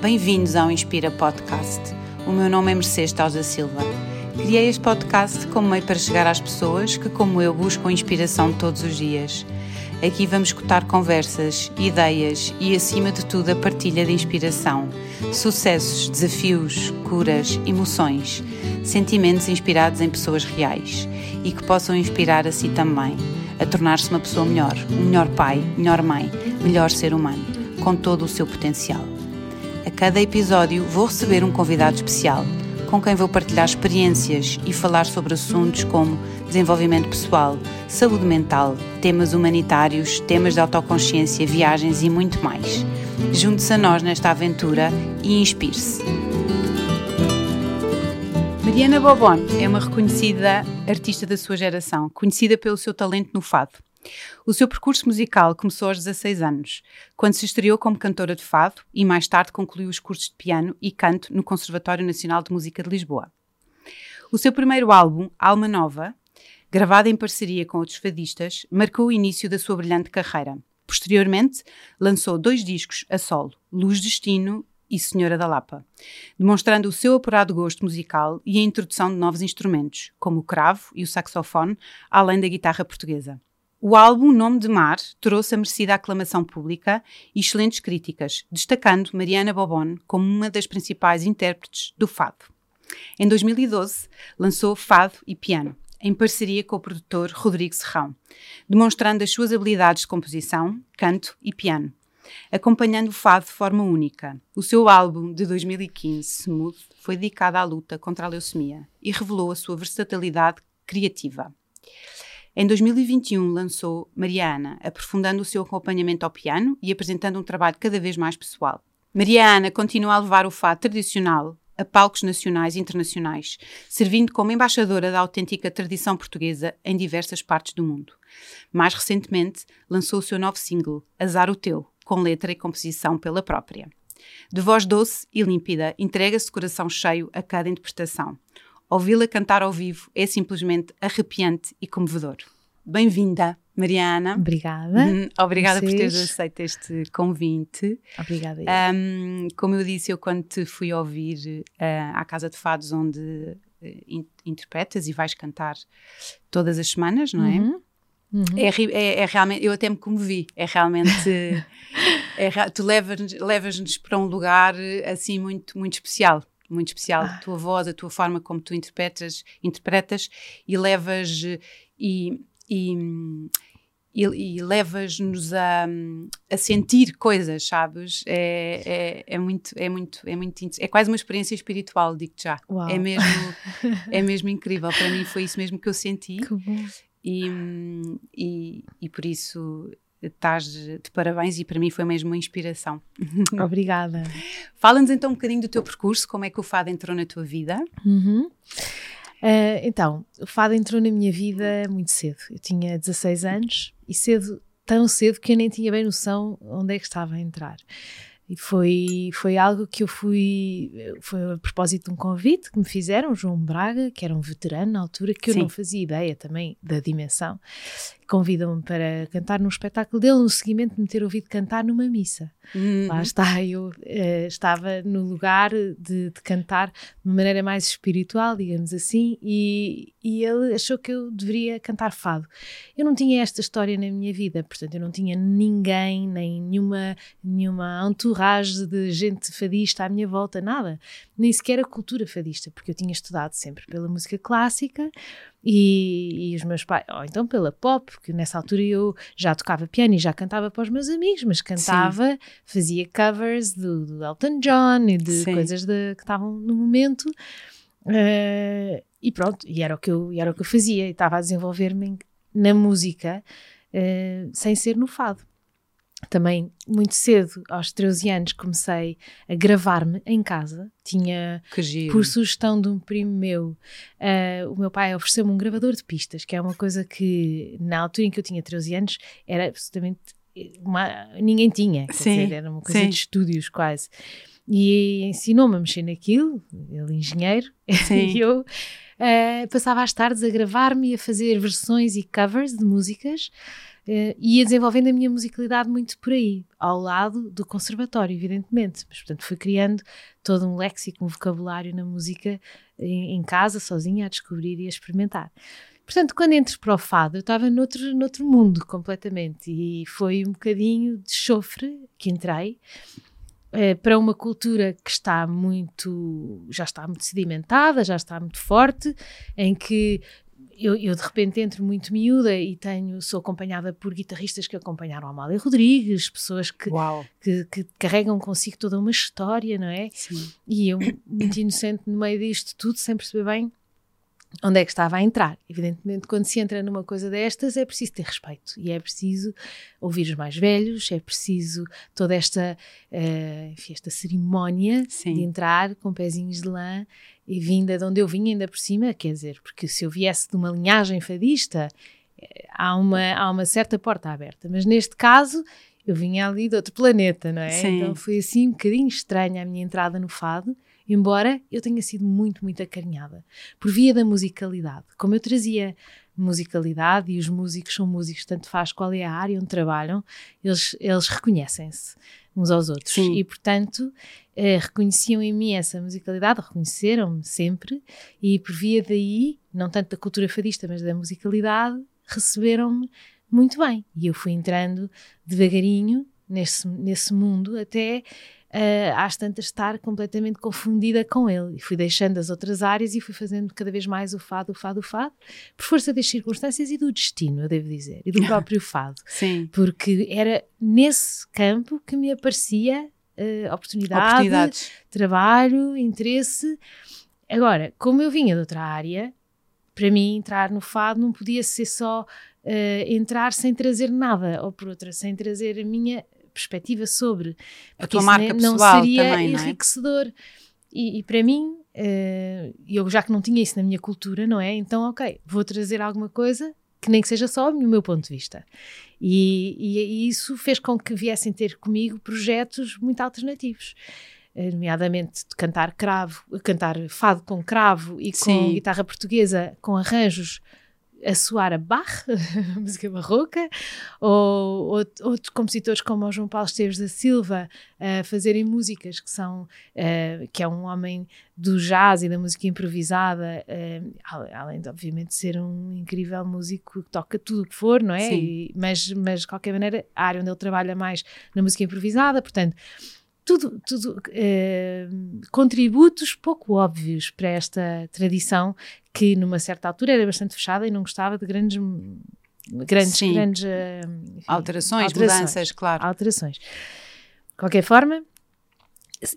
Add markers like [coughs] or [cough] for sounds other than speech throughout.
Bem-vindos ao Inspira Podcast. O meu nome é Mercedes Tausa Silva. Criei este podcast como meio para chegar às pessoas que, como eu, buscam inspiração todos os dias. Aqui vamos escutar conversas, ideias e, acima de tudo, a partilha de inspiração, sucessos, desafios, curas, emoções, sentimentos inspirados em pessoas reais e que possam inspirar a si também, a tornar-se uma pessoa melhor, um melhor pai, melhor mãe, melhor ser humano, com todo o seu potencial. A cada episódio vou receber um convidado especial com quem vou partilhar experiências e falar sobre assuntos como desenvolvimento pessoal, saúde mental, temas humanitários, temas de autoconsciência, viagens e muito mais. Junte-se a nós nesta aventura e inspire-se. Mariana Bobon é uma reconhecida artista da sua geração, conhecida pelo seu talento no fado. O seu percurso musical começou aos 16 anos, quando se estreou como cantora de fado e mais tarde concluiu os cursos de piano e canto no Conservatório Nacional de Música de Lisboa. O seu primeiro álbum, Alma Nova, gravado em parceria com outros fadistas, marcou o início da sua brilhante carreira. Posteriormente, lançou dois discos a solo, Luz Destino e Senhora da Lapa, demonstrando o seu apurado gosto musical e a introdução de novos instrumentos, como o cravo e o saxofone, além da guitarra portuguesa. O álbum Nome de Mar trouxe a merecida aclamação pública e excelentes críticas, destacando Mariana Bobon como uma das principais intérpretes do fado. Em 2012, lançou Fado e Piano, em parceria com o produtor Rodrigo Serrão, demonstrando as suas habilidades de composição, canto e piano, acompanhando o fado de forma única. O seu álbum de 2015, Smooth, foi dedicado à luta contra a leucemia e revelou a sua versatilidade criativa. Em 2021 lançou Mariana, aprofundando o seu acompanhamento ao piano e apresentando um trabalho cada vez mais pessoal. Mariana continua a levar o fado tradicional a palcos nacionais e internacionais, servindo como embaixadora da autêntica tradição portuguesa em diversas partes do mundo. Mais recentemente, lançou o seu novo single, Azar o Teu, com letra e composição pela própria. De voz doce e límpida, entrega-se coração cheio a cada interpretação. Ouvi-la cantar ao vivo é simplesmente arrepiante e comovedor. Bem-vinda, Mariana. Obrigada. Uhum, obrigada Vocês. por teres aceito este convite. Obrigada. Um, como eu disse, eu quando te fui ouvir uh, à Casa de Fados, onde uh, in interpretas e vais cantar todas as semanas, não é? Uhum. Uhum. É, é, é, realmente, eu até me comovi, é realmente, [laughs] é, tu levas-nos levas para um lugar assim muito, muito especial, muito especial, ah. a tua voz, a tua forma como tu interpretas, interpretas e levas e, e, e, e levas-nos a, a sentir coisas, sabes? É, é, é, muito, é muito, é muito, é quase uma experiência espiritual, digo-te já. Uau. É mesmo, [laughs] é mesmo incrível. Para mim foi isso mesmo que eu senti. Que. E, e, e por isso estás de parabéns e para mim foi mesmo uma inspiração. [laughs] Obrigada. Fala-nos então um bocadinho do teu percurso, como é que o fado entrou na tua vida? Uhum. Uh, então, o fado entrou na minha vida muito cedo. Eu tinha 16 anos e cedo, tão cedo que eu nem tinha bem noção onde é que estava a entrar. E foi, foi algo que eu fui. Foi a propósito de um convite que me fizeram, João Braga, que era um veterano na altura, que eu Sim. não fazia ideia também da dimensão convidam-me para cantar num espetáculo dele, no seguimento de me ter ouvido cantar numa missa. Uhum. Lá está, eu uh, estava no lugar de, de, cantar de uma maneira mais espiritual, digamos assim, e, e ele achou que eu deveria cantar fado. Eu não tinha esta história na minha vida, portanto, eu não tinha ninguém, nem nenhuma, nenhuma entourage de gente fadista à minha volta, nada. Nem sequer a cultura fadista, porque eu tinha estudado sempre pela música clássica e, e, os meus pais, ou então pela pop, porque nessa altura eu já tocava piano e já cantava para os meus amigos, mas cantava, Sim. fazia covers do, do, Elton John e de Sim. coisas de, que estavam no momento. Uh, e pronto, e era o que eu, era o que eu fazia, e estava a desenvolver-me na música uh, sem ser no fado também muito cedo, aos 13 anos, comecei a gravar-me em casa. Tinha, por sugestão de um primo meu, uh, o meu pai ofereceu-me um gravador de pistas, que é uma coisa que na altura em que eu tinha 13 anos era absolutamente. Uma, ninguém tinha, quer sim, dizer, era uma coisa sim. de estúdios quase. E ensinou-me a mexer naquilo, ele engenheiro, [laughs] e eu uh, passava as tardes a gravar-me e a fazer versões e covers de músicas uh, ia desenvolvendo a minha musicalidade muito por aí, ao lado do conservatório, evidentemente. Mas, portanto, fui criando todo um léxico, um vocabulário na música em, em casa, sozinha, a descobrir e a experimentar. Portanto, quando entro para o fado, eu estava noutro, noutro mundo completamente e foi um bocadinho de chofre que entrei eh, para uma cultura que está muito, já está muito sedimentada, já está muito forte, em que eu, eu, de repente entro muito miúda e tenho, sou acompanhada por guitarristas que acompanharam a Amália Rodrigues, pessoas que, que, que, carregam consigo toda uma história, não é? Sim. E eu, muito [coughs] inocente no meio disto tudo, sem perceber bem onde é que estava a entrar. Evidentemente, quando se entra numa coisa destas, é preciso ter respeito e é preciso ouvir os mais velhos, é preciso toda esta, uh, enfim, esta cerimónia Sim. de entrar com pezinhos de lã e vinda de onde eu vinha, ainda por cima, quer dizer, porque se eu viesse de uma linhagem fadista, eh, há uma, há uma certa porta aberta, mas neste caso eu vinha ali de outro planeta, não é? Sim. Então foi assim um bocadinho estranha a minha entrada no fado embora eu tenha sido muito, muito acarinhada, por via da musicalidade. Como eu trazia musicalidade e os músicos são músicos, tanto faz qual é a área onde trabalham, eles, eles reconhecem-se uns aos outros Sim. e, portanto, eh, reconheciam em mim essa musicalidade, reconheceram-me sempre e, por via daí, não tanto da cultura fadista, mas da musicalidade, receberam-me muito bem. E eu fui entrando devagarinho nesse, nesse mundo até uh, às tantas estar completamente confundida com ele. E fui deixando as outras áreas e fui fazendo cada vez mais o fado, o fado, o fado, por força das circunstâncias e do destino, eu devo dizer, e do [laughs] próprio fado. Sim. Porque era nesse campo que me aparecia uh, oportunidade, trabalho, interesse. Agora, como eu vinha de outra área, para mim entrar no fado não podia ser só uh, entrar sem trazer nada, ou por outra, sem trazer a minha perspectiva sobre. A tua marca não, pessoal seria também, enriquecedor. Não é? e, e, para mim, uh, eu já que não tinha isso na minha cultura, não é? Então, ok, vou trazer alguma coisa que nem que seja só o meu ponto de vista. E, e, e isso fez com que viessem ter comigo projetos muito alternativos eh, nomeadamente de cantar cravo, cantar fado com cravo e com Sim. guitarra portuguesa com arranjos a soar a Bach, [laughs] música barroca, ou, ou, outros compositores como o João Paulo Esteves da Silva a fazerem músicas que são, uh, que é um homem do jazz e da música improvisada, uh, além de obviamente ser um incrível músico que toca tudo o que for, não é? E, mas, mas de qualquer maneira, a área onde ele trabalha mais na música improvisada, portanto tudo, tudo eh, contributos pouco óbvios para esta tradição que numa certa altura era bastante fechada e não gostava de grandes grandes, Sim. grandes enfim, alterações, alterações, mudanças, claro. Alterações. De qualquer forma,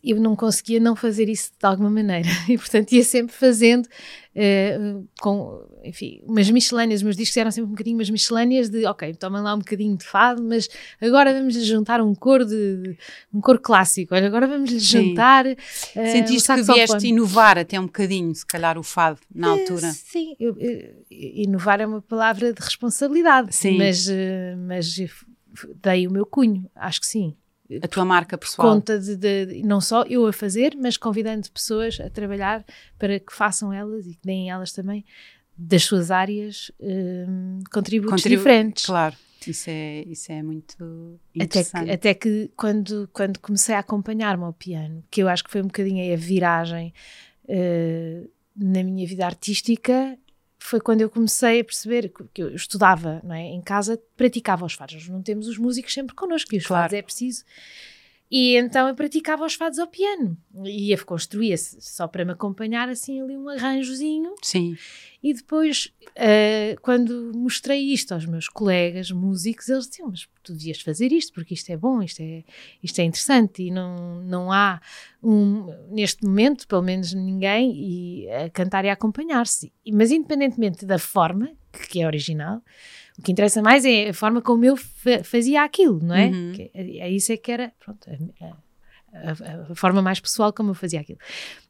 eu não conseguia não fazer isso de alguma maneira. [laughs] E portanto ia sempre fazendo uh, com, enfim, umas miscelâneas, os meus discos eram sempre um bocadinho umas miscelâneas de, ok, tomem lá um bocadinho de fado, mas agora vamos juntar um cor de, um cor clássico, olha, agora vamos lhe juntar uh, Sentiste um que vieste inovar até um bocadinho, se calhar o fado, na uh, altura? Sim, eu, eu, inovar é uma palavra de responsabilidade, sim. mas, mas dei o meu cunho, acho que sim a tua marca pessoal. Conta de, de, não só eu a fazer, mas convidando pessoas a trabalhar para que façam elas e que deem elas também das suas áreas um, contributos Contribu diferentes. Claro, isso é, isso é muito interessante. Até que, até que quando, quando comecei a acompanhar-me ao piano, que eu acho que foi um bocadinho a viragem uh, na minha vida artística, foi quando eu comecei a perceber que eu estudava não é? em casa, praticava os fados. Nós não temos os músicos sempre connosco e os claro. fados é preciso. E então eu praticava os fados ao piano. Ia construía-se só para me acompanhar assim ali um arranjozinho. Sim. E depois, uh, quando mostrei isto aos meus colegas músicos, eles diziam: Mas tu devias fazer isto, porque isto é bom, isto é, isto é interessante. E não, não há, um, neste momento, pelo menos ninguém, e, a cantar e a acompanhar-se. Mas, independentemente da forma, que é original, o que interessa mais é a forma como eu fazia aquilo, não é? Uhum. É, é, isso é que era. Pronto, a, a, forma mais pessoal como eu fazia aquilo.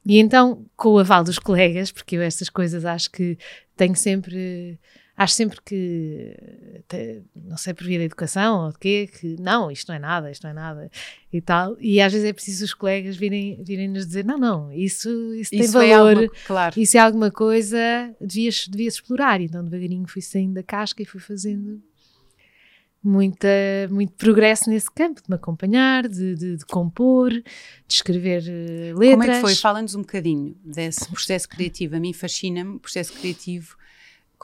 E então, com o aval dos colegas, porque eu estas coisas acho que tenho sempre. Acho sempre que, não sei por via da educação ou de quê, que não, isto não é nada, isto não é nada e tal. E às vezes é preciso os colegas virem, virem nos dizer: não, não, isso, isso, isso tem valor, alguma, claro. isso é alguma coisa, devias, devias explorar. Então, devagarinho fui saindo da casca e fui fazendo muita, muito progresso nesse campo, de me acompanhar, de, de, de compor, de escrever letras. Como é que foi? Fala-nos um bocadinho desse processo criativo. A mim fascina-me o processo criativo.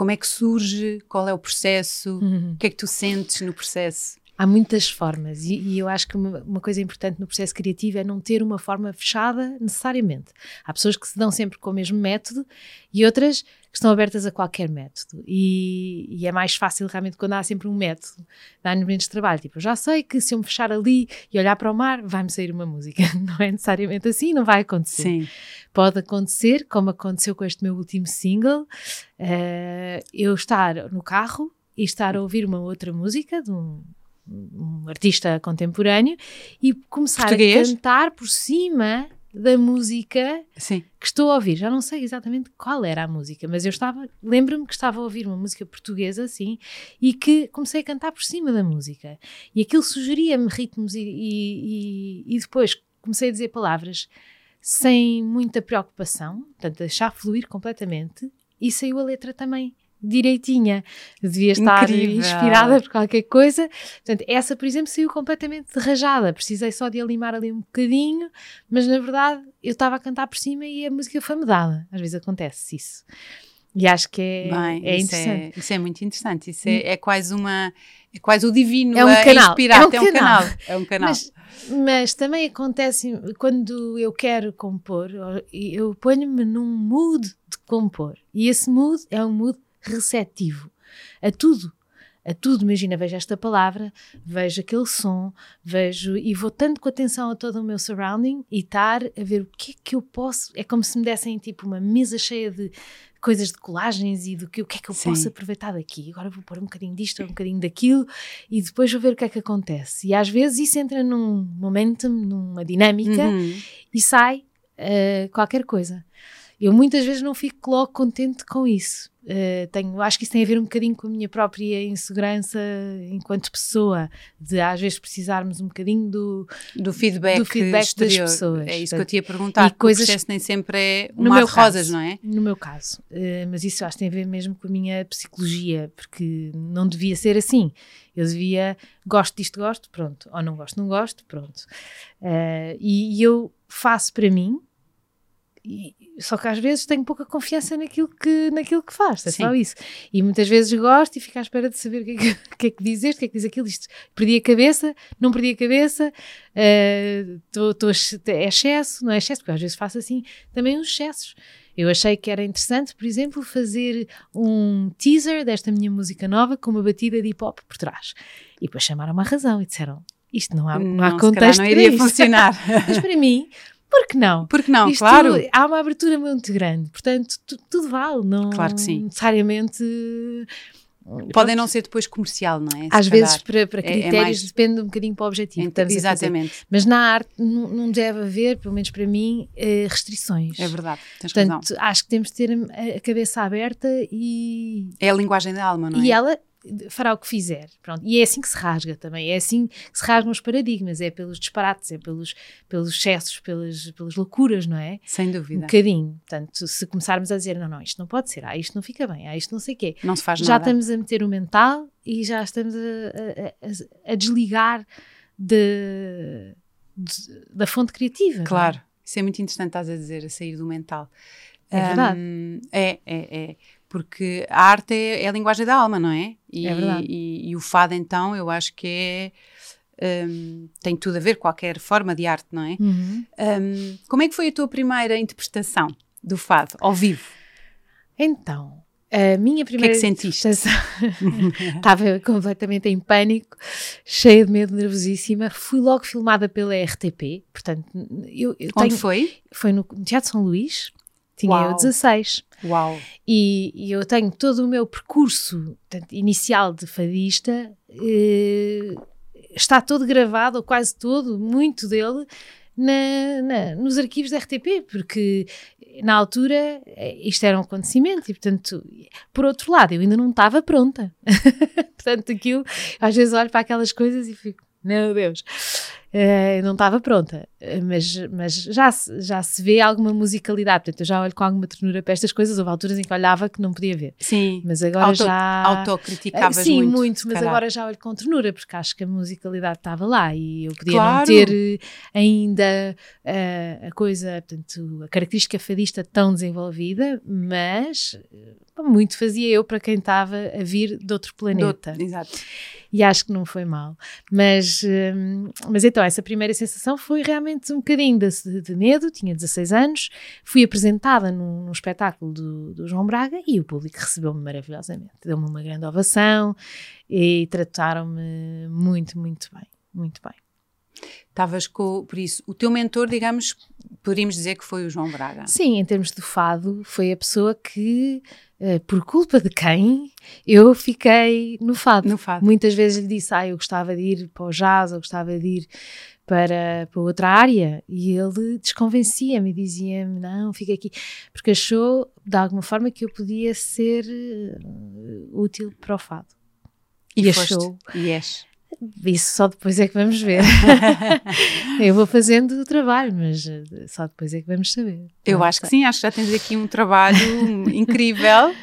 Como é que surge? Qual é o processo? Uhum. O que é que tu sentes no processo? Há muitas formas e, e eu acho que uma, uma, coisa importante no processo criativo é não ter uma forma fechada necessariamente. Há pessoas que se dão sempre com o mesmo método e outras que estão abertas a qualquer método e, e é mais fácil realmente quando há sempre um método dá nos ambientes de trabalho. Tipo, eu já sei que se eu me fechar ali e olhar para o mar vai-me sair uma música. [laughs] Não é necessariamente assim, não vai acontecer. Sim. Pode acontecer, como aconteceu com este meu último single, uh, eu estar no carro e estar a ouvir uma outra música de um um artista contemporâneo e começar Português? a cantar por cima da música Sim. que estou a ouvir. Já não sei exatamente qual era a música, mas eu estava, lembro-me que estava a ouvir uma música portuguesa assim e que comecei a cantar por cima da música. E aquilo sugeria-me ritmos e, e, e, depois comecei a dizer palavras sem muita preocupação, portanto, deixar fluir completamente e saiu a letra também direitinha, devia estar Incrível. inspirada por qualquer coisa. Portanto, essa, por exemplo, saiu completamente rajada. Precisei só de alimar ali um bocadinho, mas na verdade eu estava a cantar por cima e a música foi mudada. Às vezes acontece isso. E acho que é, Bem, é isso é- interessante. É, isso é muito interessante. Isso é, hum. é, quase uma. É quase o divino é um a canal. inspirar. É um, é um canal. É um canal. Mas, mas também acontece quando eu quero compor, eu ponho-me num mood de compor. E esse mood é um mood receptivo a tudo. A tudo, imagina, vejo esta palavra, vejo aquele som, vejo e vou tanto com atenção a todo o meu surrounding e estar a ver o que é que eu posso. É como se me dessem tipo uma mesa cheia de coisas de colagens e do que o que é que eu Sim. posso aproveitar daqui. Agora vou pôr um bocadinho disto, um bocadinho daquilo e depois vou ver o que é que acontece. E às vezes isso entra num momentum, numa dinâmica uhum. e sai uh, qualquer coisa. Eu muitas vezes não fico logo contente com isso. Uh, tenho, acho que isso tem a ver um bocadinho com a minha própria insegurança enquanto pessoa, de às vezes precisarmos um bocadinho do, do feedback, do feedback das pessoas. É isso Portanto, que eu te ia perguntar, e coisas, o processo nem sempre é um mar de rosas, não é? No meu caso, uh, mas isso acho que tem a ver mesmo com a minha psicologia, porque não devia ser assim. Eu devia, gosto disto, gosto, pronto, ou não gosto, não gosto, pronto. Uh, e, e eu faço para mim, e, só que às vezes tenho pouca confiança naquilo que, naquilo que faz, é Sim. só isso. E muitas vezes gosto e fico à espera de saber o que é que, [laughs] que, é que diz este, o que é que diz aquilo. Isto, perdi a cabeça, não perdi a cabeça, uh, tô, tô, é excesso, não é excesso, porque às vezes faço assim também uns excessos. Eu achei que era interessante, por exemplo, fazer um teaser desta minha música nova com uma batida de hip hop por trás. E depois chamaram-me a razão e disseram: Isto não há, não, não há contexto. Não iria funcionar. [laughs] Mas para mim, por que não? Porque não, Isto, claro. Há uma abertura muito grande, portanto, tudo vale, não claro que sim. necessariamente. Podem não ser depois comercial, não é? Se Às vezes, para, para critérios, é, é mais... depende um bocadinho para o objetivo. Então, exatamente. Mas na arte não, não, deve haver, pelo menos para mim, eh, restrições. É verdade, tens Portanto, razão. acho que temos de ter a cabeça aberta e. É a linguagem da alma, não é? E ela fará o que fizer. Pronto. E é assim que se rasga também, é assim que se rasgam os paradigmas, é pelos disparates, é pelos, pelos excessos, pelas, pelas loucuras, não é? Sem dúvida. Um bocadinho. Portanto, se começarmos a dizer, não, não, isto não pode ser, ah, isto não fica bem, ah, isto não sei o quê. Não se faz já nada. Já estamos a meter o mental e já estamos a, a, a, desligar de, de, da fonte criativa. É? Claro. Isso é muito interessante, estás a dizer, a sair do mental. É verdade. Um, é, é, é porque a arte é, é, a linguagem da alma, não é? E, é verdade. E, e o fado, então, eu acho que é. Um, tem tudo a ver com qualquer forma de arte, não é? Uhum. Um, como é que foi a tua primeira interpretação do fado, ao vivo? Então, a minha primeira. O que é que sentiste? [laughs] Estava completamente em pânico, cheia de medo, nervosíssima. Fui logo filmada pela RTP, portanto, eu, eu Onde tenho... foi? Foi no Teatro São Luís. Tinha Uau. eu 16. Uau! E, e, eu tenho todo o meu percurso portanto, inicial de fadista, eh, está todo gravado, ou quase todo, muito dele, na, na, nos arquivos da RTP, porque na altura eh, isto era um acontecimento e, portanto, por outro lado, eu ainda não estava pronta. [laughs] portanto, aquilo, às vezes olho para aquelas coisas e fico, meu Deus. Uh, não estava pronta, uh, mas, mas já, se, já se vê alguma musicalidade. Portanto, eu já olho com alguma ternura para estas coisas. Houve alturas em que olhava que não podia ver. Sim, mas agora Auto, já. Autocriticavas uh, sim, muito. muito mas agora já olho com ternura, porque acho que a musicalidade estava lá e eu podia Claro. não ter ainda a coisa, portanto, a característica fadista tão desenvolvida, mas muito fazia eu para quem estava a vir de outro planeta. Do- exato. E acho que não foi mal. Mas, mas então, essa primeira sensação foi realmente um bocadinho de, de medo. Tinha 16 anos, fui apresentada num, num espetáculo do, do João Braga e o público recebeu-me maravilhosamente. Deu-me uma grande ovação e trataram-me muito, muito bem. Muito bem. Estavas com, por isso, o teu mentor, digamos, poderíamos dizer que foi o João Braga. Sim, em termos de fado, foi a pessoa que, por culpa de quem, eu fiquei no fado. No fado. Muitas vezes lhe disse, ah, eu gostava de ir para o jazz, eu gostava de ir para, para outra área, e ele desconvencia-me e dizia-me, não, fica aqui, porque achou, de alguma forma, que eu podia ser eh, útil para o fado. E, E achou. E és. Isso só depois é que vamos ver. [laughs] eu vou fazendo o trabalho, mas eh, só depois é que vamos saber. Eu Não acho que sim, acho que já tens aqui um trabalho [laughs] incrível.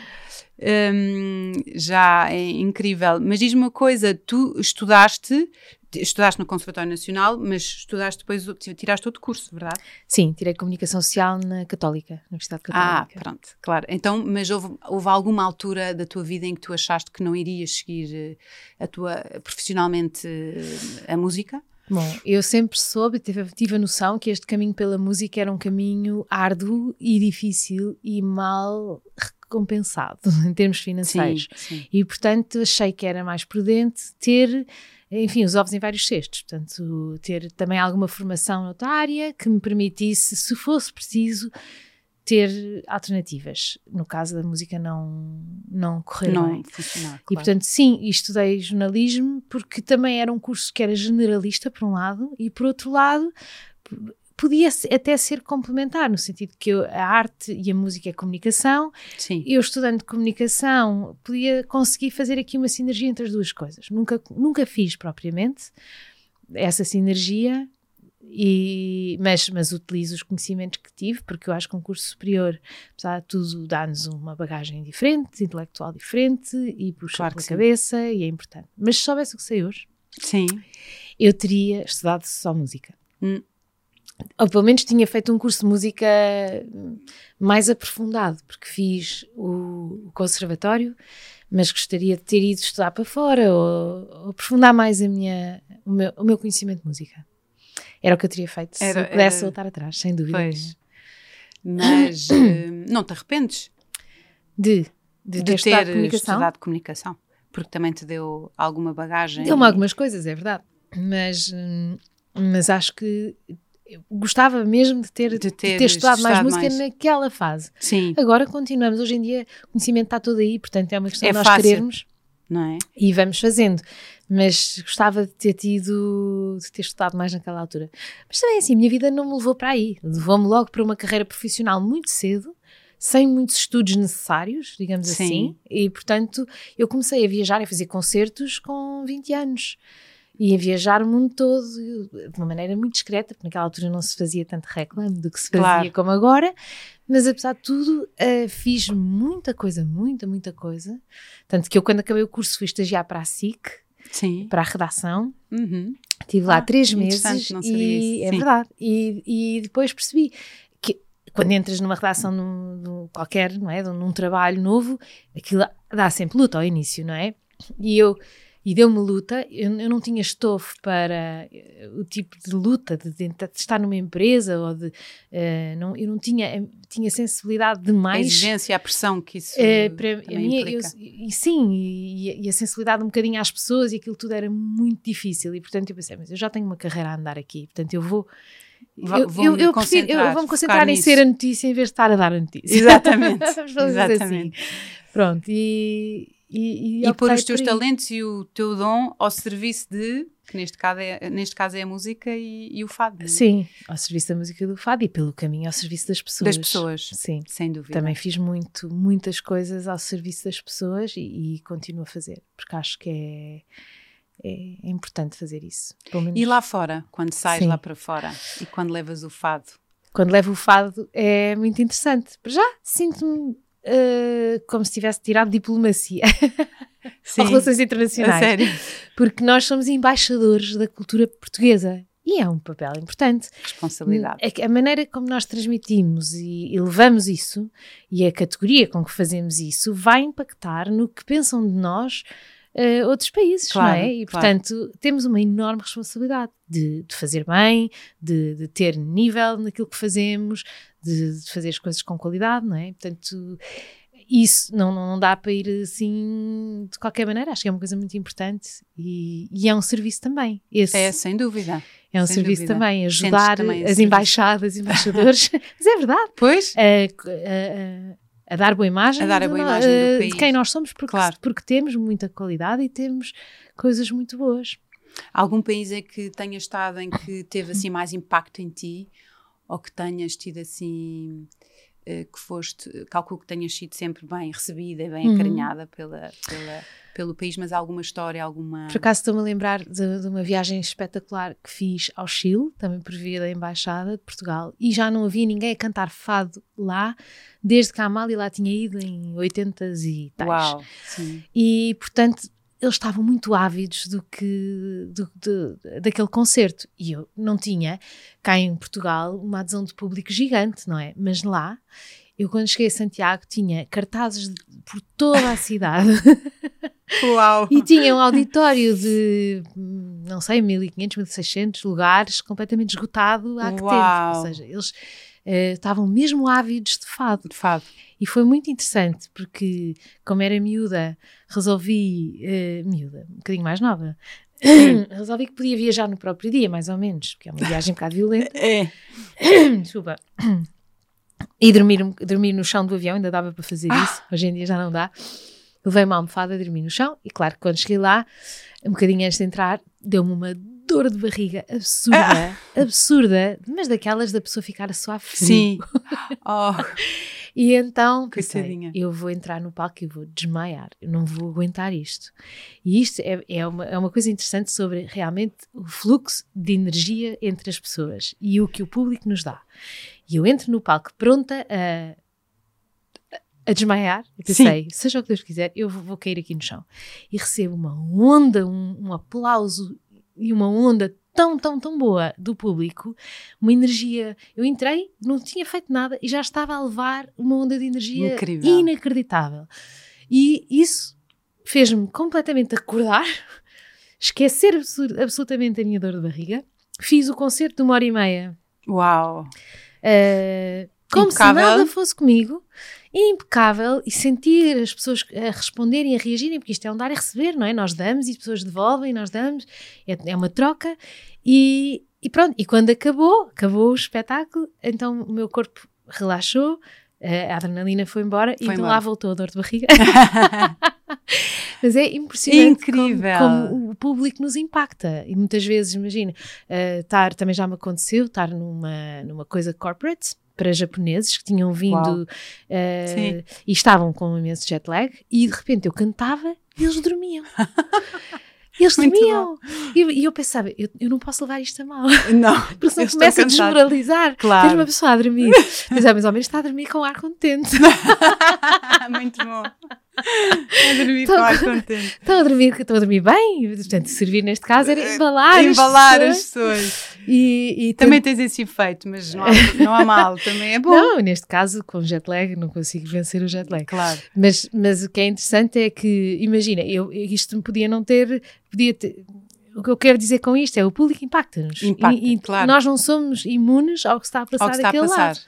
Hum, já é incrível. Mas diz-me uma coisa: tu estudaste, estudaste no Conservatório Nacional, mas estudaste depois, tiraste outro curso, verdade? Sim, tirei comunicação social na Católica, na Universidade Ah, Católica. pronto, claro. Então, mas houve, houve alguma altura da tua vida em que tu achaste que não irias seguir eh, a tua profissionalmente eh, a música? Bom, eu sempre soube, tive, tive a noção que este caminho pela música era um caminho árduo e difícil e mal recompensado [laughs] em termos financeiros. sim. E, portanto, achei que era mais prudente ter, enfim, os ovos em vários cestos. Portanto, ter também alguma formação noutra área que me permitisse, se fosse preciso, ter alternativas. No caso da música, não, não correr Não bem. funcionar. E, claro. portanto, sim, e estudei jornalismo porque também era um curso que era generalista, por um lado, e por outro lado, podia até ser complementar, no sentido que eu- a arte e a música é comunicação, sim. eu estudando comunicação podia conseguir fazer aqui uma sinergia entre as duas coisas. Nunca, nunca fiz propriamente essa sinergia, e, mas, mas utilizo os conhecimentos que tive, porque eu acho que um curso superior, apesar de tudo, dá-nos uma bagagem diferente, intelectual diferente e puxa Claro pela que sim. cabeça e é importante. Mas se soubesse o que sei hoje, Sim. eu teria estudado só música. Hum. Ou pelo menos tinha feito um curso de música mais aprofundado, porque fiz o, conservatório, mas gostaria de ter ido estudar para fora ou, ou aprofundar mais a minha, o, meu, o meu conhecimento de música. Era o que eu teria feito se Era- pudesse era- voltar atrás, sem dúvida. Pois. Mas [coughs] eh, não te arrependes De, de, de ter estudado ter comunicação. estudado comunicação? Porque também te deu alguma bagagem. Deu-me algumas coisas, é verdade. Mas, hum, mas acho que eu gostava mesmo de ter, De de ter ter, estudado mais música mais. naquela fase. Sim, Agora continuamos. Hoje em dia o conhecimento está todo aí, portanto é uma questão É de nós fácil. querermos não é? e vamos fazendo. Mas gostava de ter tido, de ter estudado mais naquela altura. Mas também assim, a minha vida não me levou para aí. Levou-me logo para uma carreira profissional muito cedo, sem muitos estudos necessários, digamos Sim. assim. E portanto eu comecei a viajar e a fazer concertos com 20 anos. E a viajar o mundo todo de uma maneira muito discreta, porque naquela altura não se fazia tanto reclame do que se fazia Claro. como agora, mas apesar de tudo, eh, fiz muita coisa, muita, muita coisa. Tanto que eu, quando acabei o curso, fui estagiar para a SIC, Sim. para a redação. Uhum. Estive lá Ah, três meses e é Sim. verdade. E, e depois percebi que quando entras numa redação num, num qualquer, não é, num trabalho novo, aquilo dá sempre luta ao início, não é? E eu e deu-me luta. Eu, eu não tinha estofo para eh, o tipo de luta de, de estar numa empresa ou de eh, não, eu não tinha eh, tinha sensibilidade A demais exigência, a pressão que isso é, para a minha, eu, e sim, e, e a sensibilidade um bocadinho às pessoas e aquilo tudo era muito difícil e portanto eu pensei, mas eu já tenho uma carreira a andar aqui, portanto eu vou eu, vou-me eu, eu, prefiro- eu concentrar, vou-me concentrar em nisso. ser a notícia em vez de estar a dar a notícia. Exatamente, [laughs] Vamos fazer exatamente. assim. Pronto, e, e, E pôr optei os teus talentos e o teu dom ao serviço de, que neste caso é, neste caso é a música e, e o fado. não é? Sim, ao serviço da música do fado e pelo caminho ao serviço das pessoas. Das pessoas, Sim. sem dúvida. Também fiz muito, muitas coisas ao serviço das pessoas e, e continuo a fazer, porque acho que é, é, é importante fazer isso. E lá fora, quando sais Sim. lá para fora e quando levas o fado? Quando levo o fado é muito interessante. Para já sinto-me uh, como se tivesse tirado diplomacia. [laughs] Sim, relações internacionais. sério. Porque nós somos embaixadores da cultura portuguesa. E é um papel importante. Responsabilidade. A, a maneira como nós transmitimos e, e, levamos isso, e a categoria com que fazemos isso, vai impactar no que pensam de nós uh, outros países, claro, não é? E, claro. portanto, temos uma enorme responsabilidade de, de fazer bem, de, de, ter nível naquilo que fazemos, de, de, fazer as coisas com qualidade, não é? Portanto, isso não, não dá para ir assim de qualquer maneira, acho que é uma coisa muito importante e, e é um serviço também. Esse. É, sem dúvida. É um sem serviço dúvida. também, ajudar também as embaixadas, embaixadores, [laughs] mas é verdade. Pois. a, a dar boa imagem, a dar a boa imagem do uh, de quem nós somos, porque, claro. porque temos muita qualidade e temos coisas muito boas. Algum país é que tenha estado em que teve assim mais impacto em ti ou que tenhas tido assim eh, que foste, calculo que tenhas sido sempre bem recebida e bem uhum. acarinhada pela, pela, pelo país, mas alguma história, alguma... Por acaso estou-me a lembrar de, de, uma viagem espetacular que fiz ao Chile, também por via da Embaixada de Portugal, e já não havia ninguém a cantar fado lá, desde que a Amália lá tinha ido em 80 e tais. Uau, sim. E, portanto, eles estavam muito ávidos do que do, do, daquele concerto e eu não tinha cá em Portugal uma adesão de público gigante, não é? Mas lá eu quando cheguei a Santiago tinha cartazes de, por toda a cidade. [laughs] Uau! e tinha um auditório de não sei 1500, 1600 lugares completamente esgotado há que tempo, ou seja, eles uh, estavam mesmo ávidos de fado. De fado. E foi muito interessante, porque como era miúda, resolvi, uh, miúda, um bocadinho mais nova, [coughs] resolvi que podia viajar no próprio dia, mais ou menos, porque é uma viagem um bocado violenta. [laughs] É. [coughs] Desculpa. [coughs] E dormir, dormir no chão do avião, ainda dava para fazer isso, hoje em dia já não dá. Levei uma almofada, dormi no chão, e claro que quando cheguei lá, um bocadinho antes de entrar, deu-me uma dor de barriga absurda, ah. absurda, mas daquelas da pessoa ficar a suar frio. Sim. [laughs] Oh. e então, pensei, eu vou entrar no palco e vou desmaiar, eu não vou aguentar isto. E isto é, é, uma, é uma coisa interessante sobre realmente o fluxo de energia entre as pessoas e o que o público nos dá. E eu entro no palco pronta a a desmaiar. Eu pensei, Sim. seja o que Deus quiser, eu vou, vou, cair aqui no chão. E recebo uma onda, um, um aplauso e uma onda tão, tão, tão boa do público, uma energia. Eu entrei, não tinha feito nada e já estava a levar uma onda de energia Incrível. inacreditável. E isso fez-me completamente acordar, [laughs] esquecer absolutamente a minha dor de barriga. Fiz o concerto de uma hora e meia. Uau! Uh, como Impecável. se nada fosse comigo impecável e sentir as pessoas a responderem, a reagirem, porque isto é um dar e receber, não é? Nós damos e as pessoas devolvem, nós damos, é, é uma troca e, e pronto. E quando acabou, acabou o espetáculo, então o meu corpo relaxou, a adrenalina foi embora foi e então embora. lá voltou a dor de barriga. [laughs] [laughs] Mas é impressionante Incrível. Como, como, o público nos impacta. E muitas vezes, imagina, uh, estar, também já me aconteceu, estar numa, numa coisa corporate, para japoneses que tinham vindo uh, e estavam com um imenso jet lag e de repente eu cantava e eles dormiam. [laughs] Eles dormiam. E eu, eu, pensava, eu, eu não posso levar isto a mal. Não. [laughs] Porque senão começa a desmoralizar. Claro. Ver uma pessoa a dormir. Mas, [laughs] mas ao menos está a dormir com ar contente. Muito bom. A dormir contente. Estão a dormir, estão a dormir bem. Portanto, servir neste caso era embalar, embalar as pessoas. As pessoas. E, e também tens esse efeito, mas não há, [laughs] não há mal, também é bom. Não, neste caso, com jet lag, não consigo vencer o jet lag. Claro. Mas, mas o que é interessante é que, imagina, eu, isto podia não ter, podia ter, o que eu quero dizer com isto é o público impacta-nos. Impacta, e, e claro. nós não somos imunes ao que está a passar daquele lado.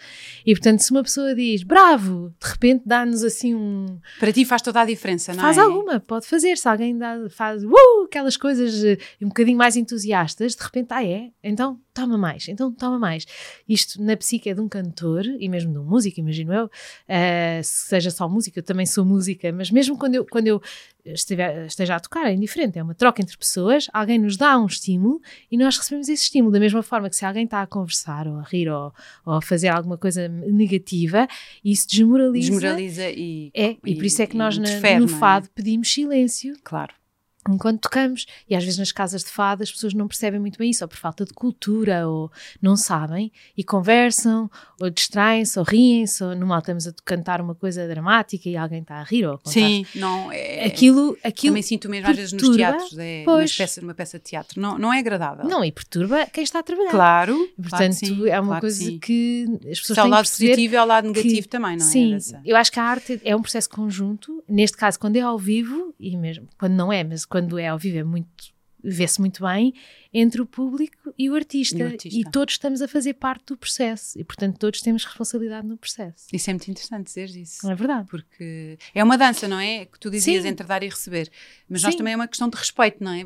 E portanto, se uma pessoa diz bravo, de repente dá-nos assim um. Para ti faz toda a diferença, não faz é? Faz alguma, pode fazer. Se alguém dá, faz uh, aquelas coisas uh, um bocadinho mais entusiastas, de repente, ah, é? Então toma mais, então toma mais. Isto na psique é de um cantor e mesmo de um músico, imagino eu, uh, seja só música, eu também sou música, mas mesmo quando eu, quando eu estiver, esteja a tocar, é indiferente, é uma troca entre pessoas, alguém nos dá um estímulo e nós recebemos esse estímulo, da mesma forma que se alguém está a conversar ou a rir ou, ou a fazer alguma coisa negativa, isso desmoraliza. Desmoraliza e. É, e, e por isso é que nós na, no é? fado pedimos silêncio. Claro enquanto tocamos. E às vezes nas casas de fado as pessoas não percebem muito bem isso, ou por falta de cultura, ou não sabem, e conversam, ou distraem-se, ou riem-se, ou numa estamos a cantar uma coisa dramática e alguém está a rir ou a contar. Sim, não é. Aquilo, aquilo Também sinto mesmo às vezes nos teatros, é pois. uma peça, numa peça de teatro. Não, não é agradável. Não, e perturba quem está a trabalhar. Claro. Portanto, claro que sim, é uma claro coisa sim. que as pessoas o têm que lado positivo e ao lado negativo que- também, não é? Sim, eu acho que a arte é um processo conjunto. Neste caso, quando é ao vivo, e mesmo quando não é, mas quando é ao vivo é muito vê-se muito bem entre o público e o artista. E o artista. E todos estamos a fazer parte do processo. E, portanto, todos temos responsabilidade no processo. Isso é muito interessante dizer isso. Não é verdade? Porque é uma dança, não é? Que tu dizias Sim. entre dar e receber. Mas nós Sim. também é uma questão de respeito, não é?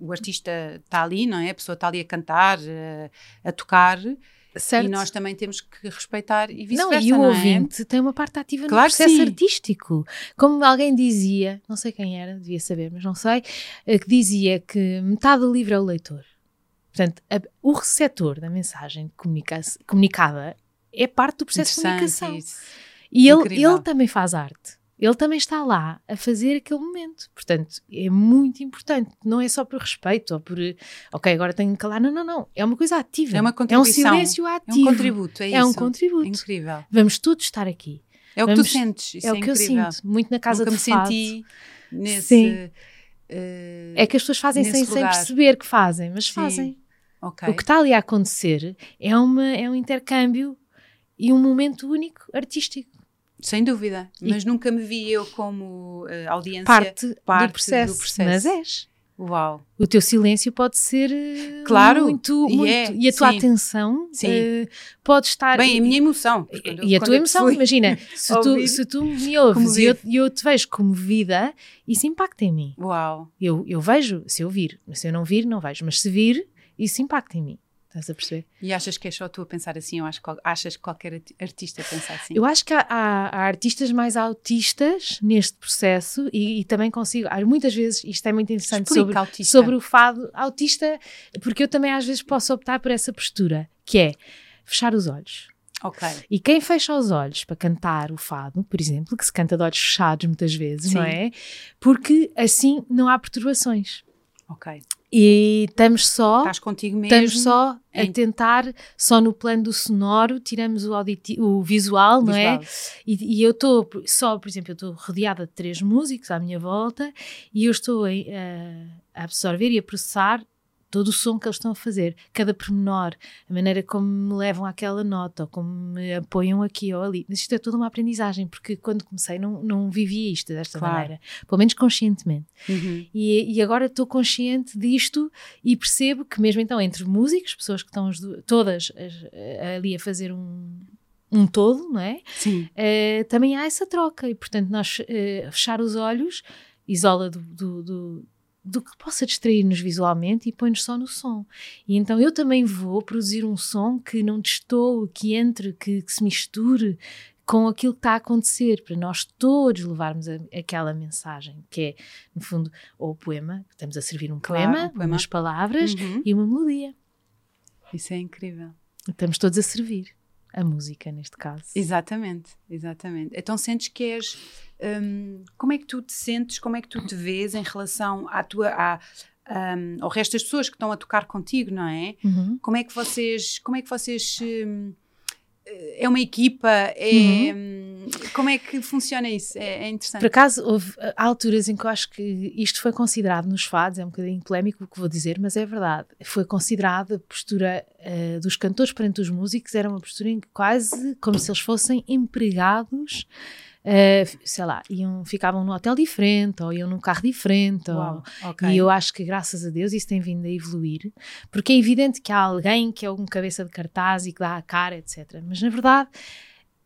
O artista está ali, não é? A pessoa está ali a cantar, a, a tocar. Certo. E nós também temos que respeitar e Não, vice-versa, e o não, é? ouvinte tem uma parte ativa Claro no processo artístico. Como alguém dizia, não sei quem era, devia saber, mas não sei, eh, que dizia que metade do livro é o leitor. Portanto, a- o receptor da mensagem comunica comunicada é parte do processo de comunicação. isso. E ele, ele também faz arte. Ele também está lá a fazer aquele momento. Portanto, é muito importante. Não é só por respeito ou por, ok, agora tenho que calar. Não, não, não. É uma coisa ativa. É uma É um contribuição. silêncio É ativo. um contributo, é, É um isso. contributo. Incrível. Vamos todos estar aqui. É o que Vamos- tu sentes. Isso é é, o que eu incrível. sinto. Muito na casa Nunca de me senti nesse. Sim. eh, É que as pessoas fazem sem, sem perceber que fazem, mas Sim. fazem. ok. O que está ali a acontecer é, uma, é um intercâmbio e um momento único artístico. Sem dúvida. E- Mas nunca me vi eu como eh, audiência. Parte, parte do, processo, do processo. Mas és. Uau. O teu silêncio pode ser eh, Claro, muito, e muito é, e a tua sim. atenção Sim. eh, pode estar Bem, e, a minha emoção. e- Quando- e a tua emoção, imagina, [laughs] se tu, se tu me ouves e eu, eu te vejo comovida, isso impacta em mim. Uau. Eu, eu vejo, se eu vir, se eu não vir, não vejo, mas se vir, isso impacta em mim. Estás a perceber? E achas que é só tu a pensar assim? Ou achas que qualquer arti- artista pensa assim? Eu acho que há, há- há artistas mais autistas neste processo e, e também consigo. Muitas vezes, isto é muito interessante Explica, sobre, autista. sobre o fado autista, porque eu também às vezes posso optar por essa postura, que é fechar os olhos. Ok. E quem fecha os olhos para cantar o fado, por exemplo, que se canta de olhos fechados muitas vezes, não Sim. é? Porque assim não há perturbações. Ok. E estamos só. Estás contigo mesmo. Estamos só a tentar, só no plano do sonoro, tiramos o, auditi- o visual, não é? visual. E, e eu estou só, por exemplo, eu estou rodeada de três músicos à minha volta e eu estou a, a absorver e a processar todo o som que eles estão a fazer, cada pormenor, a maneira como me levam àquela nota, ou como me apoiam aqui ou ali. Mas isto é toda uma aprendizagem, porque quando comecei não, não vivia isto desta Claro. maneira, pelo menos conscientemente. Uhum. E, e agora estou consciente disto e percebo que mesmo então entre músicos, pessoas que estão todas as- ali a fazer um, um todo, não é? Sim. Eh, também há essa troca e portanto nós eh, fechar os olhos isola do, do, do, do que possa distrair-nos visualmente e põe-nos só no som. E então eu também vou produzir um som que não destoe, que entre, que, que se misture com aquilo que está a acontecer, para nós todos levarmos a- aquela mensagem, que é, no fundo, ou o poema, estamos a servir um Claro, poema, um poema. umas palavras Uhum. e uma melodia. Isso é incrível. Estamos todos a servir a música, neste caso. Exatamente, exatamente. Então sentes que és. hum, como é que tu te sentes, como é que tu te vês em relação à tua, à, hum, ao resto das pessoas que estão a tocar contigo, não é? Uhum. Como é que vocês. Como é que vocês. hum, é uma equipa? É, hum, como é que funciona isso? É, é interessante. Por acaso, houve alturas em que eu acho que isto foi considerado nos fados, é um bocadinho polémico o que vou dizer, mas é verdade. Foi considerado a postura uh, dos cantores perante os músicos, era uma postura em que quase como se eles fossem empregados, uh, sei lá, iam, ficavam num hotel diferente, ou iam num carro diferente, ou, Uau, ok. E eu acho que, graças a Deus, isso tem vindo a evoluir, porque é evidente que há alguém que é um cabeça de cartaz e que dá a cara, etc. Mas, na verdade,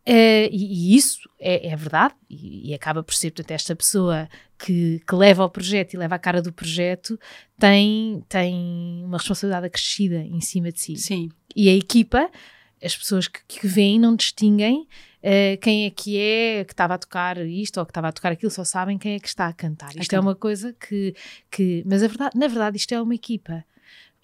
eh, e, e isso é, é verdade, e, e acaba por ser, portanto, esta pessoa que, que leva o projeto e leva a cara do projeto tem, tem uma responsabilidade acrescida em cima de si. Sim, E a equipa, as pessoas que, que vêm, não distinguem eh, quem é que é que estava a tocar isto ou que estava a tocar aquilo, só sabem quem é que está a cantar. Isto é Então. uma coisa que. que mas verdade, na verdade, isto é uma equipa.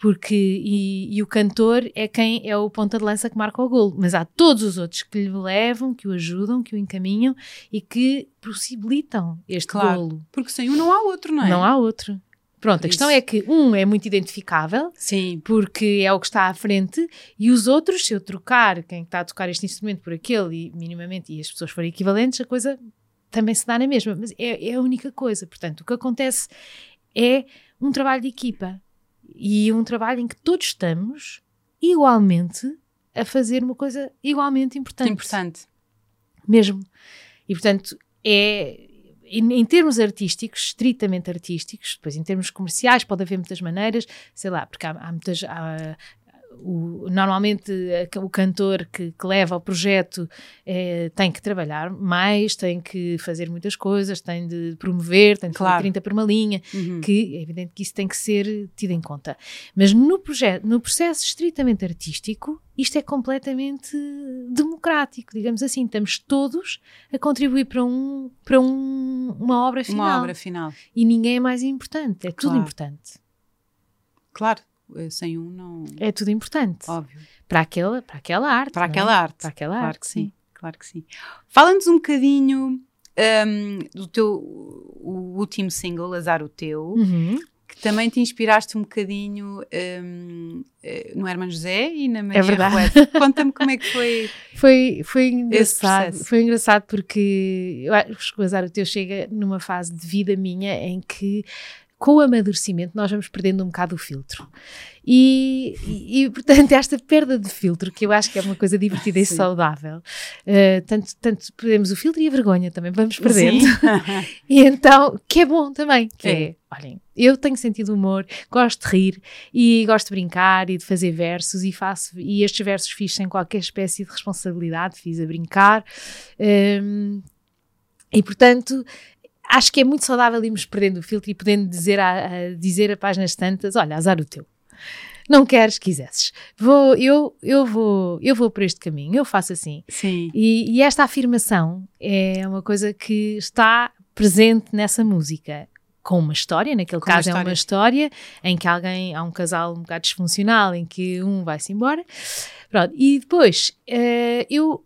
Porque, e, e o cantor é quem é o ponta de lança que marca o golo, mas há todos os outros que lhe levam, que o ajudam, que o encaminham e que possibilitam este Claro. golo. porque sem um não há outro, não é? Não há outro. Pronto, a questão é que um é muito identificável, Sim. porque é o que está à frente, e os outros, se eu trocar quem está a tocar este instrumento por aquele, e minimamente, e as pessoas forem equivalentes, a coisa também se dá na mesma, mas é, é a única coisa. Portanto, o que acontece é um trabalho de equipa e um trabalho em que todos estamos igualmente a fazer uma coisa igualmente importante. Importante. Mesmo. E portanto, é em, termos artísticos, estritamente artísticos, depois em termos comerciais pode haver muitas maneiras, sei lá, porque há, há muitas. Há, o, normalmente o cantor que, que, leva o projeto é, tem que trabalhar mais, tem que fazer muitas coisas, tem de promover, tem de claro. fazer 30 por uma linha, uhum. que é evidente que isso tem que ser tido em conta. Mas no, projeto, no processo estritamente artístico, isto é completamente democrático, digamos assim. Estamos todos a contribuir para, um, para um, uma obra final. Uma obra final. E ninguém é mais importante, é tudo importante. Claro. Eh, sem um não. É tudo importante. Óbvio. Para aquela, para aquela arte. Para é? aquela arte. Para aquela claro arte. Que sim. sim. Claro que sim. Fala-nos um bocadinho um, do teu o último single, Azar o Teu, uhum. que também te inspiraste um bocadinho um, eh, no Herman José e na Maria é verdade. Conta-me como é que foi. [laughs] Foi, foi engraçado. Foi engraçado porque eu acho que o Azar o Teu chega numa fase de vida minha em que com o amadurecimento, nós vamos perdendo um bocado o filtro. E, e, e, portanto, [laughs] esta perda de filtro, que eu acho que é uma coisa divertida e saudável, uh, tanto, tanto perdemos o filtro e a vergonha também, vamos perdendo. [laughs] e então, que é bom também, que é. é, olhem, eu tenho sentido humor, gosto de rir e gosto de brincar e de fazer versos e faço, e estes versos fiz sem qualquer espécie de responsabilidade, fiz a brincar. Um, ehm, e portanto, acho que é muito saudável irmos perdendo o filtro e podendo dizer a, a, dizer a páginas tantas: olha, azar o teu. Não queres, quisesses. Vou, eu, eu, vou, eu vou por este caminho, eu faço assim. Sim. E, e esta afirmação é uma coisa que está presente nessa música com uma história, naquele com caso é uma história em que alguém, há um casal um bocado disfuncional em que um vai-se embora. Pronto, e depois uh, eu